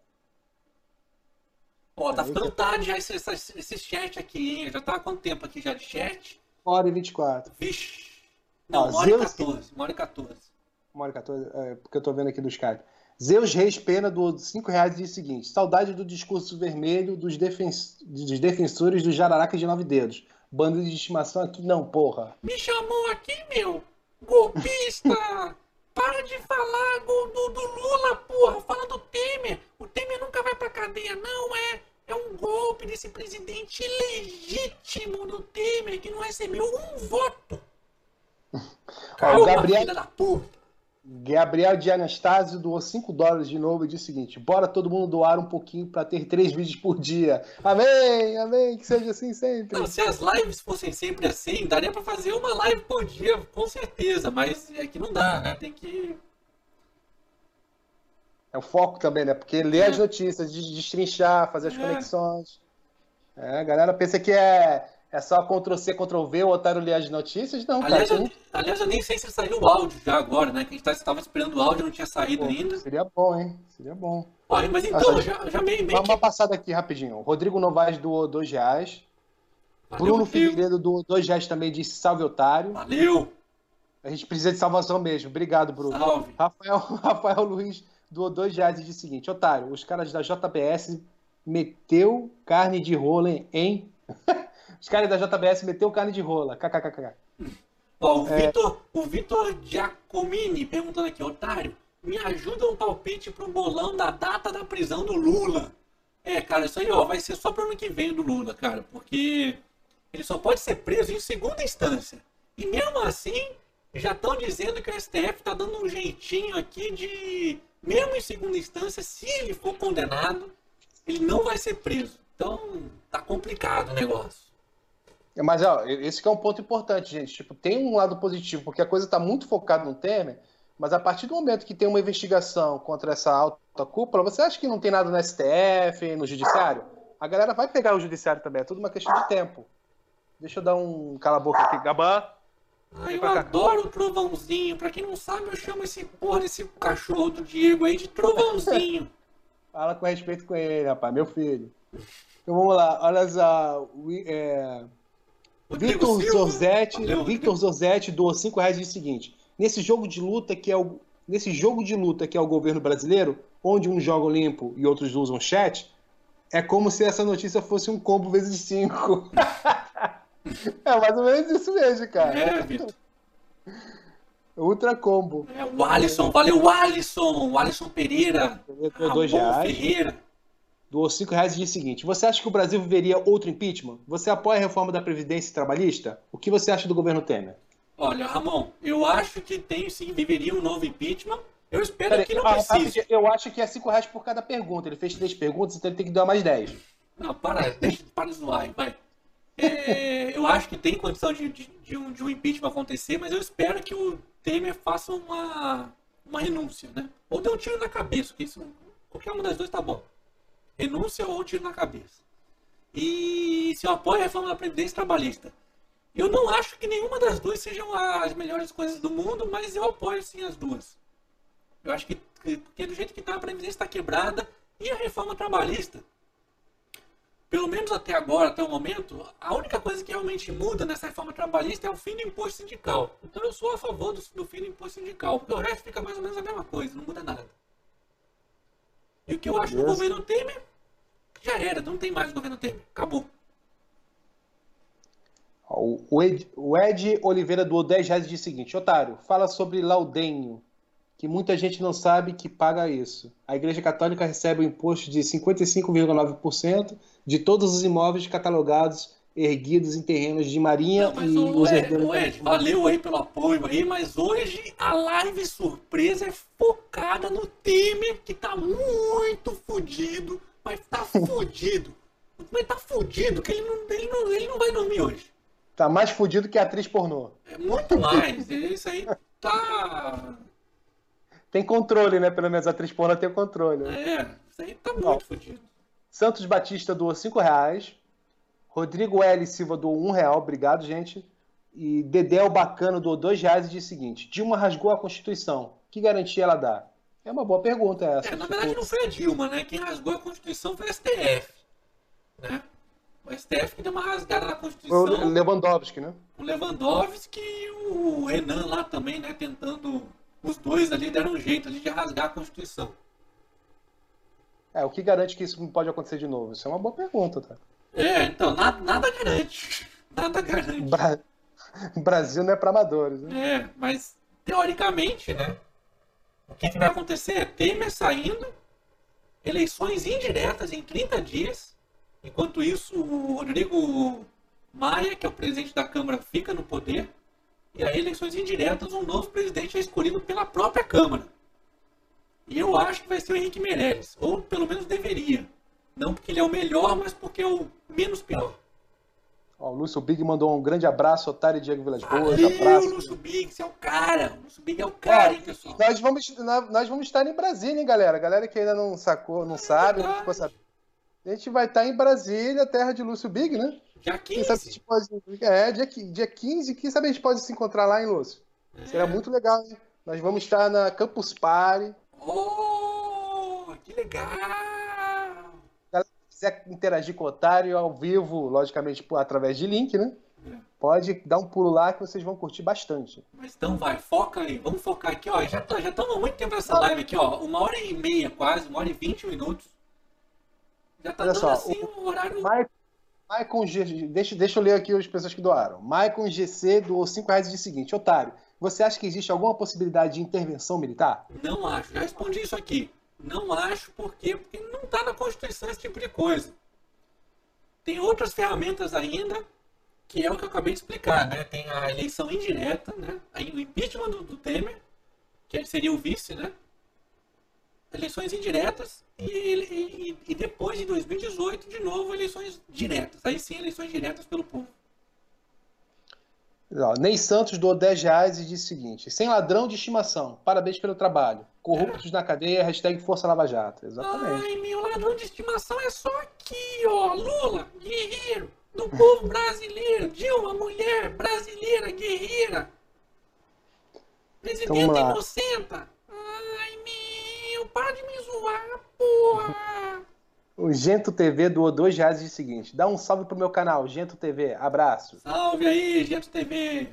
Pô, tá ficando tarde já esse, esse, esse chat aqui, hein? Já tá há quanto tempo aqui já de chat? Uma hora e 24. Vixe. Não, Ó, uma hora e Zeus- 14. Uma hora e 14. Uma hora e 14, é, porque eu tô vendo aqui do Skype. Zeus Reis Pena do 5 reais diz o seguinte: saudade do discurso vermelho dos, defen dos defensores dos jararacas de nove dedos. Banda de estimação aqui não, porra. Me chamou aqui, meu! Golpista! Para de falar do, do, do Lula, porra! Fala do Temer! O Temer nunca vai pra cadeia, não é? É um golpe desse presidente ilegítimo do Temer que não recebeu um voto! Calma, Gabriel- filha da puta! Gabriel de Anastácio doou 5 dólares de novo e disse o seguinte: bora todo mundo doar um pouquinho pra ter três vídeos por dia. Amém, amém, que seja assim sempre. Não, se as lives fossem sempre assim, daria pra fazer uma live por dia, com certeza, mas é que não dá, né? Tem que. É o foco também, né? Porque ler É. as notícias, de- destrinchar, fazer as É. conexões. É, a galera pensa que é, é só Ctrl-C, Ctrl-V, o otário ler as notícias. Não, Aliás cara. eu, aliás, eu nem sei se saiu o áudio já agora, né? Que a gente estava esperando o áudio, não tinha saído Pô, ainda. Seria bom, hein? Seria bom. Olha, mas então, Nossa, já, já meio, meio Dá uma passada aqui rapidinho. Rodrigo Novaes doou dois reais. Valeu, Bruno. Figueiredo doou dois reais também, disse salve otário. Valeu! A gente precisa de salvação mesmo. Obrigado, Bruno. Salve! Rafael, Rafael Luiz doou dois reais e disse o seguinte: Otário, os caras da JBS meteu carne de rola em. os caras da JBS meteu carne de rola. KKKK. Ó, o É. Vitor, o Vitor Giacomini perguntando aqui, otário, me ajuda um palpite pro bolão da data da prisão do Lula. É, cara, isso aí ó, vai ser só pro ano que vem do Lula, cara, porque ele só pode ser preso em segunda instância. E mesmo assim, já estão dizendo que o STF tá dando um jeitinho aqui de, mesmo em segunda instância, se ele for condenado, ele não vai ser preso. Então, tá complicado o negócio. Mas ó, esse que é um ponto importante, gente. Tipo, tem um lado positivo, porque a coisa está muito focada no Temer, mas a partir do momento que tem uma investigação contra essa alta cúpula, você acha que não tem nada no STF, no Judiciário? A galera vai pegar o Judiciário também, é tudo uma questão de tempo. Deixa eu dar um cala-boca aqui, Gabã. Ah, Vem eu adoro o trovãozinho. Pra quem não sabe, eu chamo esse porra desse cachorro do Diego aí de trovãozinho. Fala com respeito com ele, rapaz, meu filho. Então vamos lá, olha só. o- É... Victor. Zorzetti, Victor Zorzetti doou 5 reais e disse o seguinte: nesse jogo de luta que é o nesse jogo de luta que é o governo brasileiro, onde uns jogam limpo e outros usam chat, é como se essa notícia fosse um combo vezes 5. é mais ou menos isso mesmo, cara. É, Vitor. Ultra combo. É o Alisson. Valeu, o Alisson. O Alisson Pereira. Ele doou 2 Ramon reais. Ferreira. Doou 5 reais disse o seguinte: Você acha que o Brasil viveria outro impeachment? Você apoia a reforma da Previdência Trabalhista? O que você acha do governo Temer? Olha, Ramon, eu acho que tem sim, viveria um novo impeachment. Eu espero que não ah, precise. eu acho que é 5 reais por cada pergunta. Ele fez três perguntas, então ele tem que dar mais 10. Não, para, deixa, para de zoar vai. É, eu acho que tem condição de, de, de um, de um impeachment acontecer, mas eu espero que o Temer faça uma, uma renúncia, né? Ou dê um tiro na cabeça, que isso, qualquer uma das duas tá bom. Renúncia ou tiro na cabeça. E se eu apoio a reforma da Previdência Trabalhista. Eu não acho que nenhuma das duas sejam as melhores coisas do mundo, mas eu apoio sim as duas. Eu acho que, do jeito que tá, a Previdência está quebrada e a reforma trabalhista pelo menos até agora, até o momento, a única coisa que realmente muda nessa reforma trabalhista é o fim do imposto sindical. Então eu sou a favor do, do fim do imposto sindical, porque o resto fica mais ou menos a mesma coisa, não muda nada. E o que eu acho do governo Temer, já era, não tem mais o governo Temer, acabou. O Ed, o Ed Oliveira doou 10 reais e disse o seguinte: Otário, fala sobre Laudenho. que muita gente não sabe que paga isso. A Igreja Católica recebe o imposto de 55,9% de todos os imóveis catalogados erguidos em terrenos de marinha Não, e o os Ed, herdeiros. valeu aí pelo apoio aí, mas hoje a live surpresa é focada no Temer, que tá muito fudido, mas tá fudido. Mas tá fudido, que ele não, ele, não, ele não vai dormir hoje. Tá mais fudido que a atriz pornô. É muito mais. Isso aí tá. Tem controle, né? Pelo menos a atriz pornô tem controle. É, isso aí tá muito fudido. Santos Batista doou 5 reais. Rodrigo L. Silva doou 1 real. Obrigado, gente. E Dedéu Bacano doou 2 reais e disse o seguinte: Dilma rasgou a Constituição. Que garantia ela dá? É uma boa pergunta essa. É, na Tipo, verdade não foi a Dilma, né? Quem rasgou a Constituição foi o STF. Né? O STF que deu uma rasgada na foi o Constituição. Lewandowski, né? o Lewandowski e o Renan lá também, né? Tentando. Os dois ali deram um jeito ali de rasgar a Constituição. É, o que garante que isso não pode acontecer de novo? Isso é uma boa pergunta, tá? É, então, nada, nada garante. Nada garante. Bra- Brasil não é para amadores, né? É, mas teoricamente, né? O que, que vai acontecer é Temer saindo, eleições indiretas em 30 dias. Enquanto isso, o Rodrigo Maia, que é o presidente da Câmara, fica no poder. E aí, eleições indiretas, um novo presidente é escolhido pela própria Câmara. E eu acho que vai ser o Henrique Meirelles, ou pelo menos deveria. Não porque ele é o melhor, mas porque é o menos pior. Ó, o Lúcio Big mandou um grande abraço, Otário e Diego Vilas Boas. Abraço. Lúcio Big, você é o cara. O Lúcio Big é o cara, hein, pessoal. Nós vamos, nós vamos estar em Brasília, hein, galera? Galera que ainda não sacou, não sabe, não ficou sabendo. A gente vai estar em Brasília, terra de Lúcio Big, né? Dia Quem sabe a 15. gente pode. É, dia, dia 15, quem sabe a gente pode se encontrar lá em Lúcio. Será muito legal, hein? Nós vamos estar na Campus Party. Oh, que legal. Se quiser interagir com o Otário ao vivo, logicamente por- através de link, né? Pode dar um pulo lá que vocês vão curtir bastante. Mas então vai, foca aí. Vamos focar aqui, ó. Já tá, já estamos há muito tempo nessa live aqui, ó. Uma hora e meia quase, uma hora e vinte minutos. Já tá Olha dando só, assim um horário. Mai- Maicon G... deixa, deixa eu ler aqui as pessoas que doaram. Maicon GC doou 5 reais e disse o seguinte: Otário, você acha que existe alguma possibilidade de intervenção militar? Não acho, já respondi isso aqui. Não acho por quê? Porque não está na Constituição esse tipo de coisa. Tem outras ferramentas ainda, que é o que eu acabei de explicar, né? Tem a eleição indireta, né? Aí o impeachment do, do Temer, que seria o vice, né? Eleições indiretas e, e- e depois, em 2018, de novo, eleições diretas. Aí sim, eleições diretas pelo povo. Ney Santos doou 10 reais e disse o seguinte: sem ladrão de estimação, parabéns pelo trabalho. Corruptos na cadeia, hashtag Força Lava Jato. Exatamente. Ai, meu ladrão de estimação é só aqui, ó. Lula, guerreiro do povo brasileiro. Dilma, mulher brasileira, guerreira. Presidenta Vamos lá. inocenta. Ai, meu, para de me zoar, porra. O Gento TV doou 2 reais e o seguinte: dá um salve pro meu canal, Gento TV. Abraço. Salve aí, Gento TV.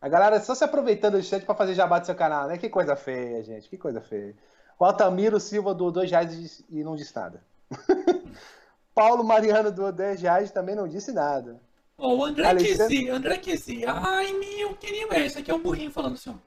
A galera só se aproveitando do chat pra fazer jabá do seu canal, né? Que coisa feia, gente. Que coisa feia. O Altamiro Silva doou 2 reais e não disse nada. Paulo Mariano doou 10 reais e também não disse nada. Ó, o André Alexandre- Quesi, André Quesi. Ai, meu, queria. É, esse aqui é o burrinho falando assim.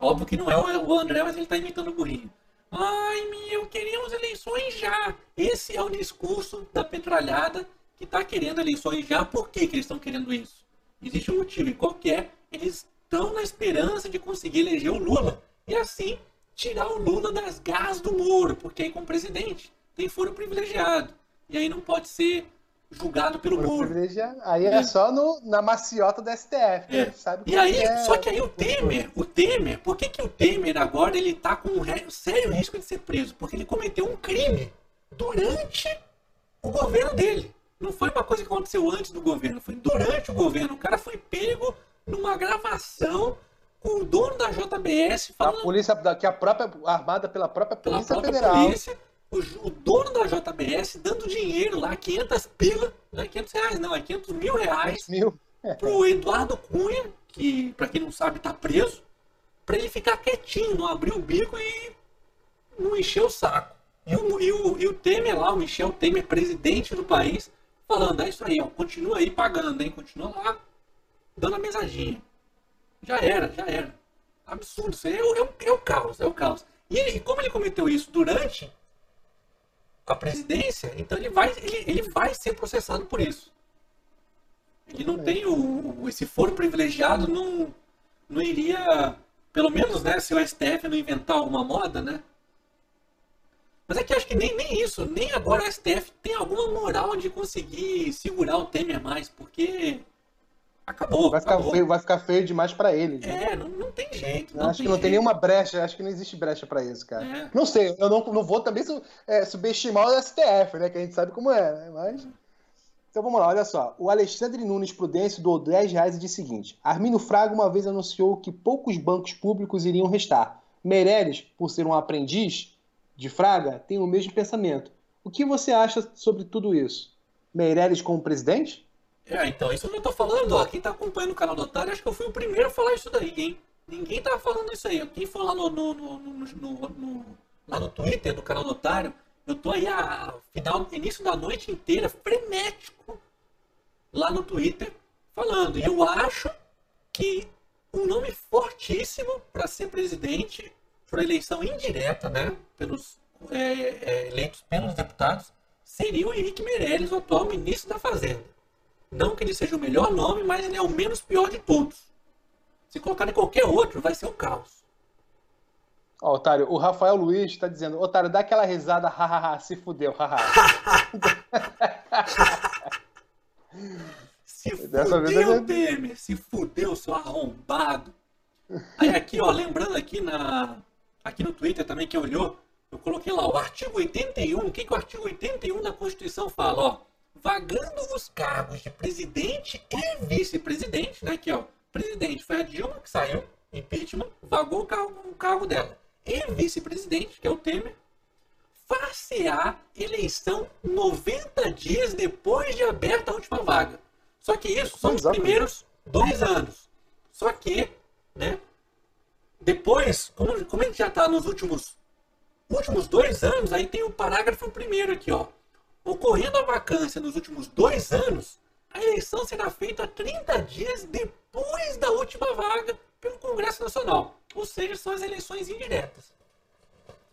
Óbvio que não é o o André, mas ele tá imitando o burrinho. Ai, meu, queríamos eleições já. Esse é o discurso da petralhada que tá querendo eleições já. Por que, que eles estão querendo isso? Existe um motivo, e é? Eles estão na esperança de conseguir eleger o Lula e assim tirar o Lula das garras do Moro, porque aí como presidente tem foro privilegiado. E aí não pode ser julgado pelo Moro. Privilegiado. Aí é só no, na maciota do STF. a gente sabe E aí, é. só que aí o Temer, o Temer, por que, que o Temer agora ele tá com um re- sério risco de ser preso? Porque ele cometeu um crime durante o governo dele. Não foi uma coisa que aconteceu antes do governo, foi durante o governo. O cara foi pego numa gravação com o dono da JBS A falando polícia, da- que a própria, armada pela própria pela Polícia própria Federal. polícia, o, dono da JBS dando dinheiro lá, 500 pila, não é 500 reais não, é 500 mil reais Mil. pro Eduardo Cunha, que pra quem não sabe tá preso, pra ele ficar quietinho, não abrir o bico e não encher o saco. E o, e o, e o Temer lá, o Michel Temer, presidente do país, falando, é isso aí, ó, continua aí pagando, hein? Continua lá, dando a mesadinha. Já era, já era. Absurdo. Isso aí é, o- é, é o caos, é o caos. E, ele- e como ele cometeu isso durante a presidência, então ele vai, ele, ele vai ser processado por isso. Ele não tem o, esse foro privilegiado, não, não iria, pelo menos, né, se o STF não inventar alguma moda, né? Mas é que acho que nem, nem isso, nem agora o STF tem alguma moral de conseguir segurar o Temer mais, porque acabou. Vai ficar, acabou. feio, vai ficar feio demais pra ele. É, não, não tem jeito. Não acho que tem não tem jeito. nenhuma brecha, acho que não existe brecha pra isso, cara. É. Não sei, eu não, não vou também su- é, subestimar o STF, né? Que a gente sabe como é, né? Mas. Então vamos lá, olha só. O Alexandre Nunes Prudêncio doou 10 reais e disse o seguinte: Armínio Fraga uma vez anunciou que poucos bancos públicos iriam restar. Meirelles, por ser um aprendiz de Fraga, tem o mesmo pensamento. O que você acha sobre tudo isso? Meirelles como presidente? É, então, isso eu tô falando, ó. Quem tá acompanhando o canal do Otário, acho que eu fui o primeiro a falar isso daí, hein? Ninguém tava falando isso aí. Quem for lá no, no, no, no- no- lá no Twitter do canal do Otário, eu tô aí a final, início da noite inteira, frenético, lá no Twitter, falando. E eu acho que um nome fortíssimo para ser presidente, por eleição indireta, né? Pelos é, é, eleitos pelos deputados, seria o Henrique Meirelles, o atual ministro da Fazenda. Não que ele seja o melhor nome, mas ele é o menos pior de todos. Se colocar em qualquer outro, vai ser o caos. Ó, Otário, o Rafael Luiz está dizendo: Otário, dá aquela risada, hahaha, se fudeu, haha. Se fudeu, eu- Temer! Se fudeu, seu arrombado! Aí aqui, ó, lembrando aqui na aqui no Twitter também, quem olhou, eu coloquei lá o artigo 81. O que, que o artigo 81 da Constituição fala? Ó, vagando os cargos de presidente e vice-presidente, né? Aqui, ó, presidente foi a Dilma que saiu, impeachment, vagou o cargo, o cargo dela. E vice-presidente, que é o Temer, far-se-á eleição 90 dias depois de aberta a última vaga. Só que isso são os primeiros dois anos. Só que, né? Depois, como, como a gente já está nos últimos, últimos dois anos, aí tem o parágrafo primeiro aqui, ó. Ocorrendo a vacância nos últimos dois anos, a eleição será feita 30 dias depois da última vaga pelo Congresso Nacional. Ou seja, são as eleições indiretas.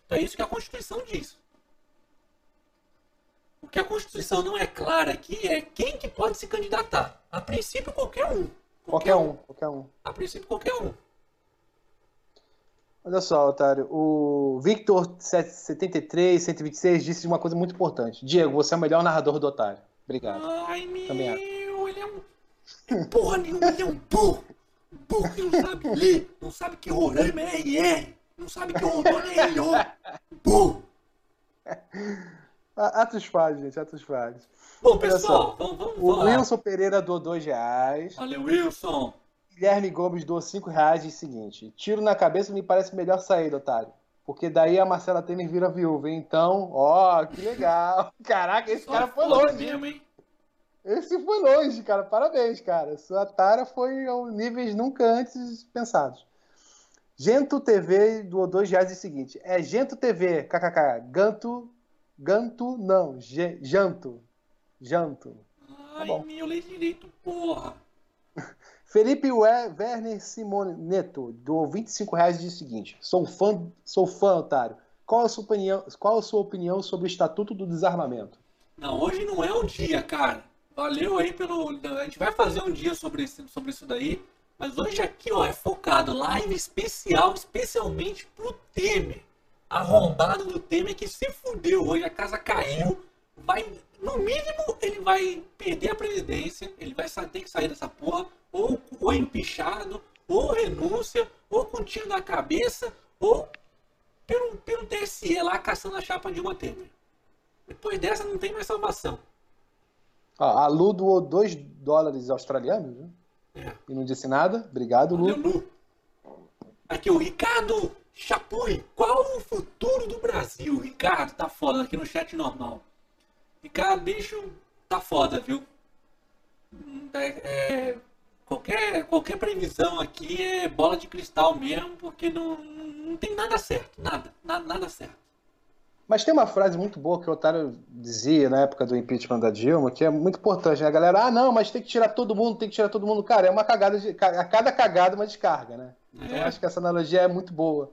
Então é isso que a Constituição diz. O que a Constituição não é clara aqui é quem que pode se candidatar. A princípio, qualquer um. Qualquer um, qualquer um. A princípio, qualquer um. Olha só, Otário, o Victor 73, 126 disse uma coisa muito importante. Diego, você é o melhor narrador do Otário. Obrigado. Ai, Também meu, ele é um. Porra nenhuma, ele é um burro. Burro que não sabe ler, não sabe que Roraima é IR, não sabe que Rondônia é IO. Burro. Atos falhos, gente, atos falhos. Bom, pessoal, só, vamos, vamos, O vamos lá. Wilson Pereira doou 2 reais. Valeu, Wilson. Guilherme Gomes doou 5 reais e diz o seguinte: tiro na cabeça me parece melhor sair, otário. Porque daí a Marcela Temer vira viúva. hein? Então, ó, que legal. Caraca, esse cara foi longe. mesmo, hein? Esse foi longe, cara. Parabéns, cara. Sua tara foi a níveis nunca antes pensados. Gento TV doou 2 reais e seguinte: é Gento TV, kkk. Ganto, Ganto não, Janto. Janto. Ai, bom. meu, lei direito, porra. Felipe We- Werner Simone Neto doou 25 reais diz o seguinte: sou fã, sou fã, otário. Qual a sua opinião, qual a sua opinião sobre o Estatuto do Desarmamento? Não, hoje não é o dia, cara. Valeu aí pelo. A gente vai fazer um dia sobre, esse, sobre isso daí. Mas hoje aqui, ó, é focado. Live especial, especialmente pro Temer. Arrombado do Temer que se fudeu hoje, a casa caiu. Vai, no mínimo, ele vai perder a presidência. Ele vai ter que sair dessa porra. Ou, ou empichado, ou renúncia, ou com tiro na cabeça, ou pelo, pelo TSE lá caçando a chapa de uma Temer. Depois dessa não tem mais salvação. Ó, a Lu doou 2 dólares australianos né? É. e não disse nada. Obrigado, Valeu, Lu. Lu. Aqui o Ricardo Chapui. Qual o futuro do Brasil? Ricardo, tá foda aqui no chat normal. Ricardo, bicho, tá foda, viu? É- é, qualquer, qualquer previsão aqui é bola de cristal mesmo, porque não, não tem nada certo. Nada, nada, nada certo. Mas tem uma frase muito boa que o Otário dizia na época do impeachment da Dilma, que é muito importante, né? A galera, ah, não, mas tem que tirar todo mundo, tem que tirar todo mundo. Cara, é uma cagada de. A cada cagada uma descarga, né? Então acho que essa analogia é muito boa.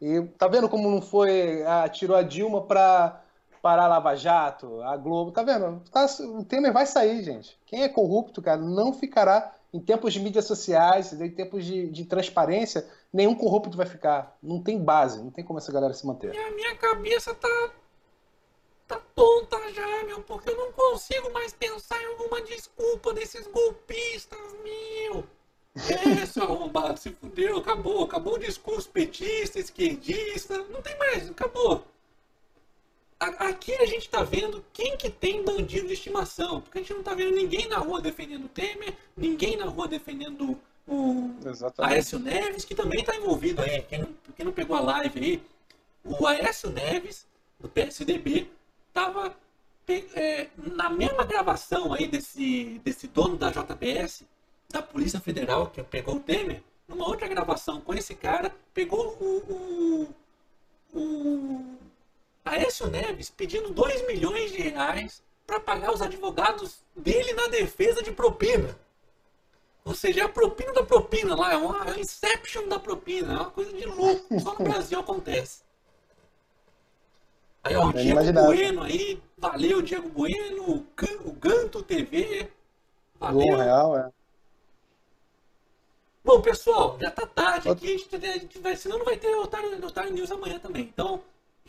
E tá vendo como não foi. Ah, tirou a Dilma pra parar a Lava Jato, a Globo, tá vendo? Tá, o Temer vai sair, gente. Quem é corrupto, cara, não ficará. Em tempos de mídias sociais, em tempos de, de transparência, nenhum corrupto vai ficar. Não tem base, não tem como essa galera se manter. A minha cabeça tá. tá tonta já, meu, porque eu não consigo mais pensar em alguma desculpa desses golpistas, meu. É, seu arrombado, se fudeu, acabou, acabou o discurso petista, esquerdista, não tem mais, acabou. Aqui a gente tá vendo quem que tem bandido de estimação, porque a gente não tá vendo ninguém na rua defendendo o Temer, ninguém na rua defendendo o Exatamente. Aécio Neves, que também tá envolvido aí, quem não, quem não pegou a live aí, o Aécio Neves, do PSDB, tava pe- é, na mesma gravação aí desse, desse dono da JBS, da Polícia Federal, que pegou o Temer, numa outra gravação com esse cara, pegou o, o, o Aécio Neves pedindo 2 milhões de reais para pagar os advogados dele na defesa de propina. Ou seja, é a propina da propina lá, é uma é inception da propina, é uma coisa de louco, só no Brasil acontece. Aí, ó, o Diego inimaginável. Bueno aí, valeu, Diego Bueno, o, o Ganto TV, Bom, valeu. real, é. Bom, pessoal, já tá tarde aqui, a gente, a gente vai, senão não vai ter Otário, Otário News amanhã também. Então,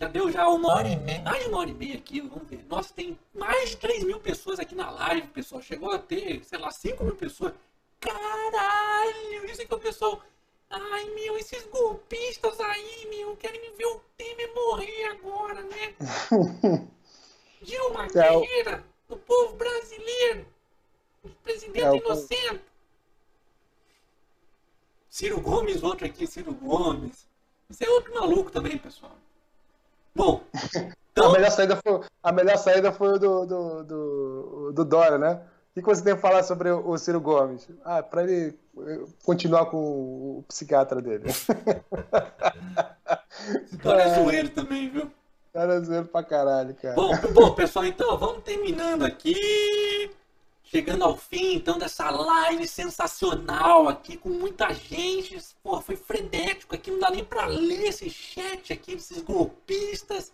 já deu já uma hora e meia, mais de uma hora e meia aqui, vamos ver. Nossa, tem mais de 3 mil pessoas aqui na live, pessoal. Chegou a ter, sei lá, 5 mil pessoas. Caralho, isso é que é o pessoal. Ai, meu, esses golpistas aí, meu, querem me ver o Temer morrer agora, né? Dilma, É, o- guerreira do povo brasileiro. Presidente É, o- inocente. Ciro Gomes, outro aqui, Ciro Gomes. Esse é outro maluco também, pessoal. Bom, A então, melhor saída foi, a melhor saída foi o do, do, do, do Dória, né? O que você tem a falar sobre o Ciro Gomes? Ah, para ele eh, continuar com o psiquiatra dele. esse cara é zoeiro também, viu? Cara, zoeiro pra caralho, cara. Bom, bom, pessoal, então vamos terminando aqui. Chegando ao fim, então, dessa live sensacional aqui, com muita gente. Pô, foi frenético aqui, não dá nem pra ler esse chat aqui desses golpistas.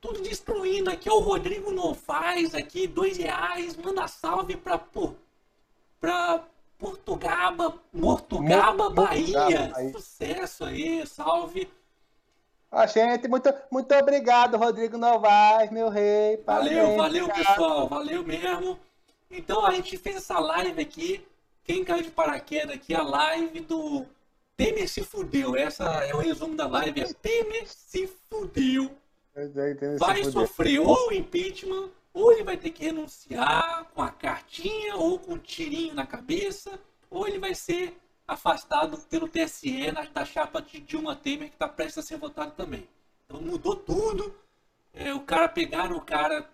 Tudo destruindo aqui, ó, o Rodrigo Novaes aqui, dois reais, manda salve pra, pô, pra Portugaba, Mortugaba, Mor- Bahia. Mortugaba. Sucesso aí, salve. Ah, gente, muito, muito obrigado, Rodrigo Novaes, meu rei. Valeu, valeu, cara. pessoal. Valeu mesmo. Então a gente fez essa live aqui. Quem caiu de paraquedas aqui, a live do Temer se fudeu. Essa é o resumo da live. É Temer se fudeu. Esse Vai sofrer ou impeachment, ou ele vai ter que renunciar com a cartinha, ou com um tirinho na cabeça, ou ele vai ser afastado pelo TSE na, da chapa de Dilma Temer, que está prestes a ser votado também. Então mudou tudo. É, o cara pegaram o cara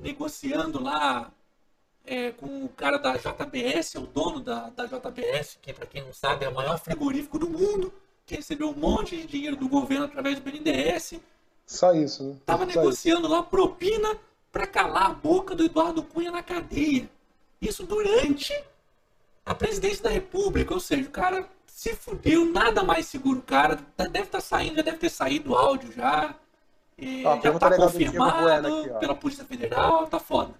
negociando lá é, com o cara da JBS, o dono da, da JBS, que para quem não sabe é o maior frigorífico do mundo, que recebeu um monte de dinheiro do governo através do BNDES. Só isso, né? Tava Só isso. negociando lá propina para calar a boca do Eduardo Cunha na cadeia. Isso durante a presidência da República. Ou seja, o cara se fudeu, nada mais seguro. O cara tá- deve estar saindo, já deve ter saído o áudio já. E Ó, já tá confirmado aqui, pela Polícia Federal, tá foda.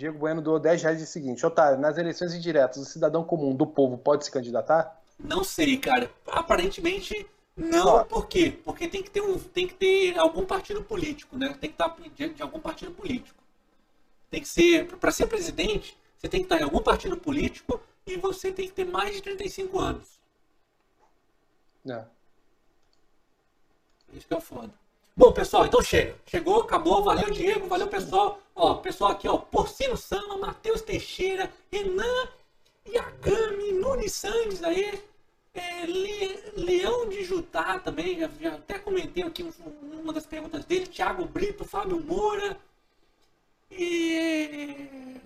Diego Bueno doou 10 reais e seguinte: Otário, nas eleições indiretas, o cidadão comum do povo pode se candidatar? Não sei, cara. Aparentemente não. Por quê? Porque tem que ter um, tem que ter algum partido político, né? Tem que estar de, de algum partido político. Tem que ser para ser presidente, você tem que estar em algum partido político e você tem que ter mais de 35 anos. É. Isso que é foda. Bom, pessoal, então chega. Chegou, acabou. Valeu, Diego. Valeu, pessoal. Ó, pessoal aqui, ó. Porcino Sama, Matheus Teixeira, Renan Yagami, Nunes Sandes aí. É, Le- Leão de Jutá também. Já, já até comentei aqui um- uma das perguntas dele. Thiago Brito, Fábio Moura. E.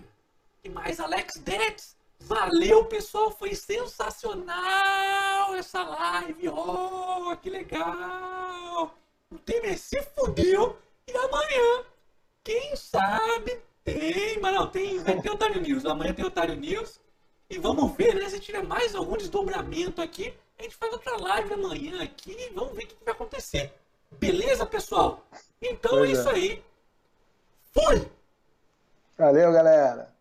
E mais Alex Detz. Valeu, pessoal. Foi sensacional essa live. Oh, que legal. O Temer se fudeu. E amanhã, quem sabe, tem. Mas não, tem, vai ter Otário News. Amanhã tem Otário News. E vamos ver, né? Se tiver mais algum desdobramento aqui. A gente faz outra live amanhã aqui. Vamos ver o que vai acontecer. Beleza, pessoal? Então Pois é é. isso aí. Fui! Valeu, galera.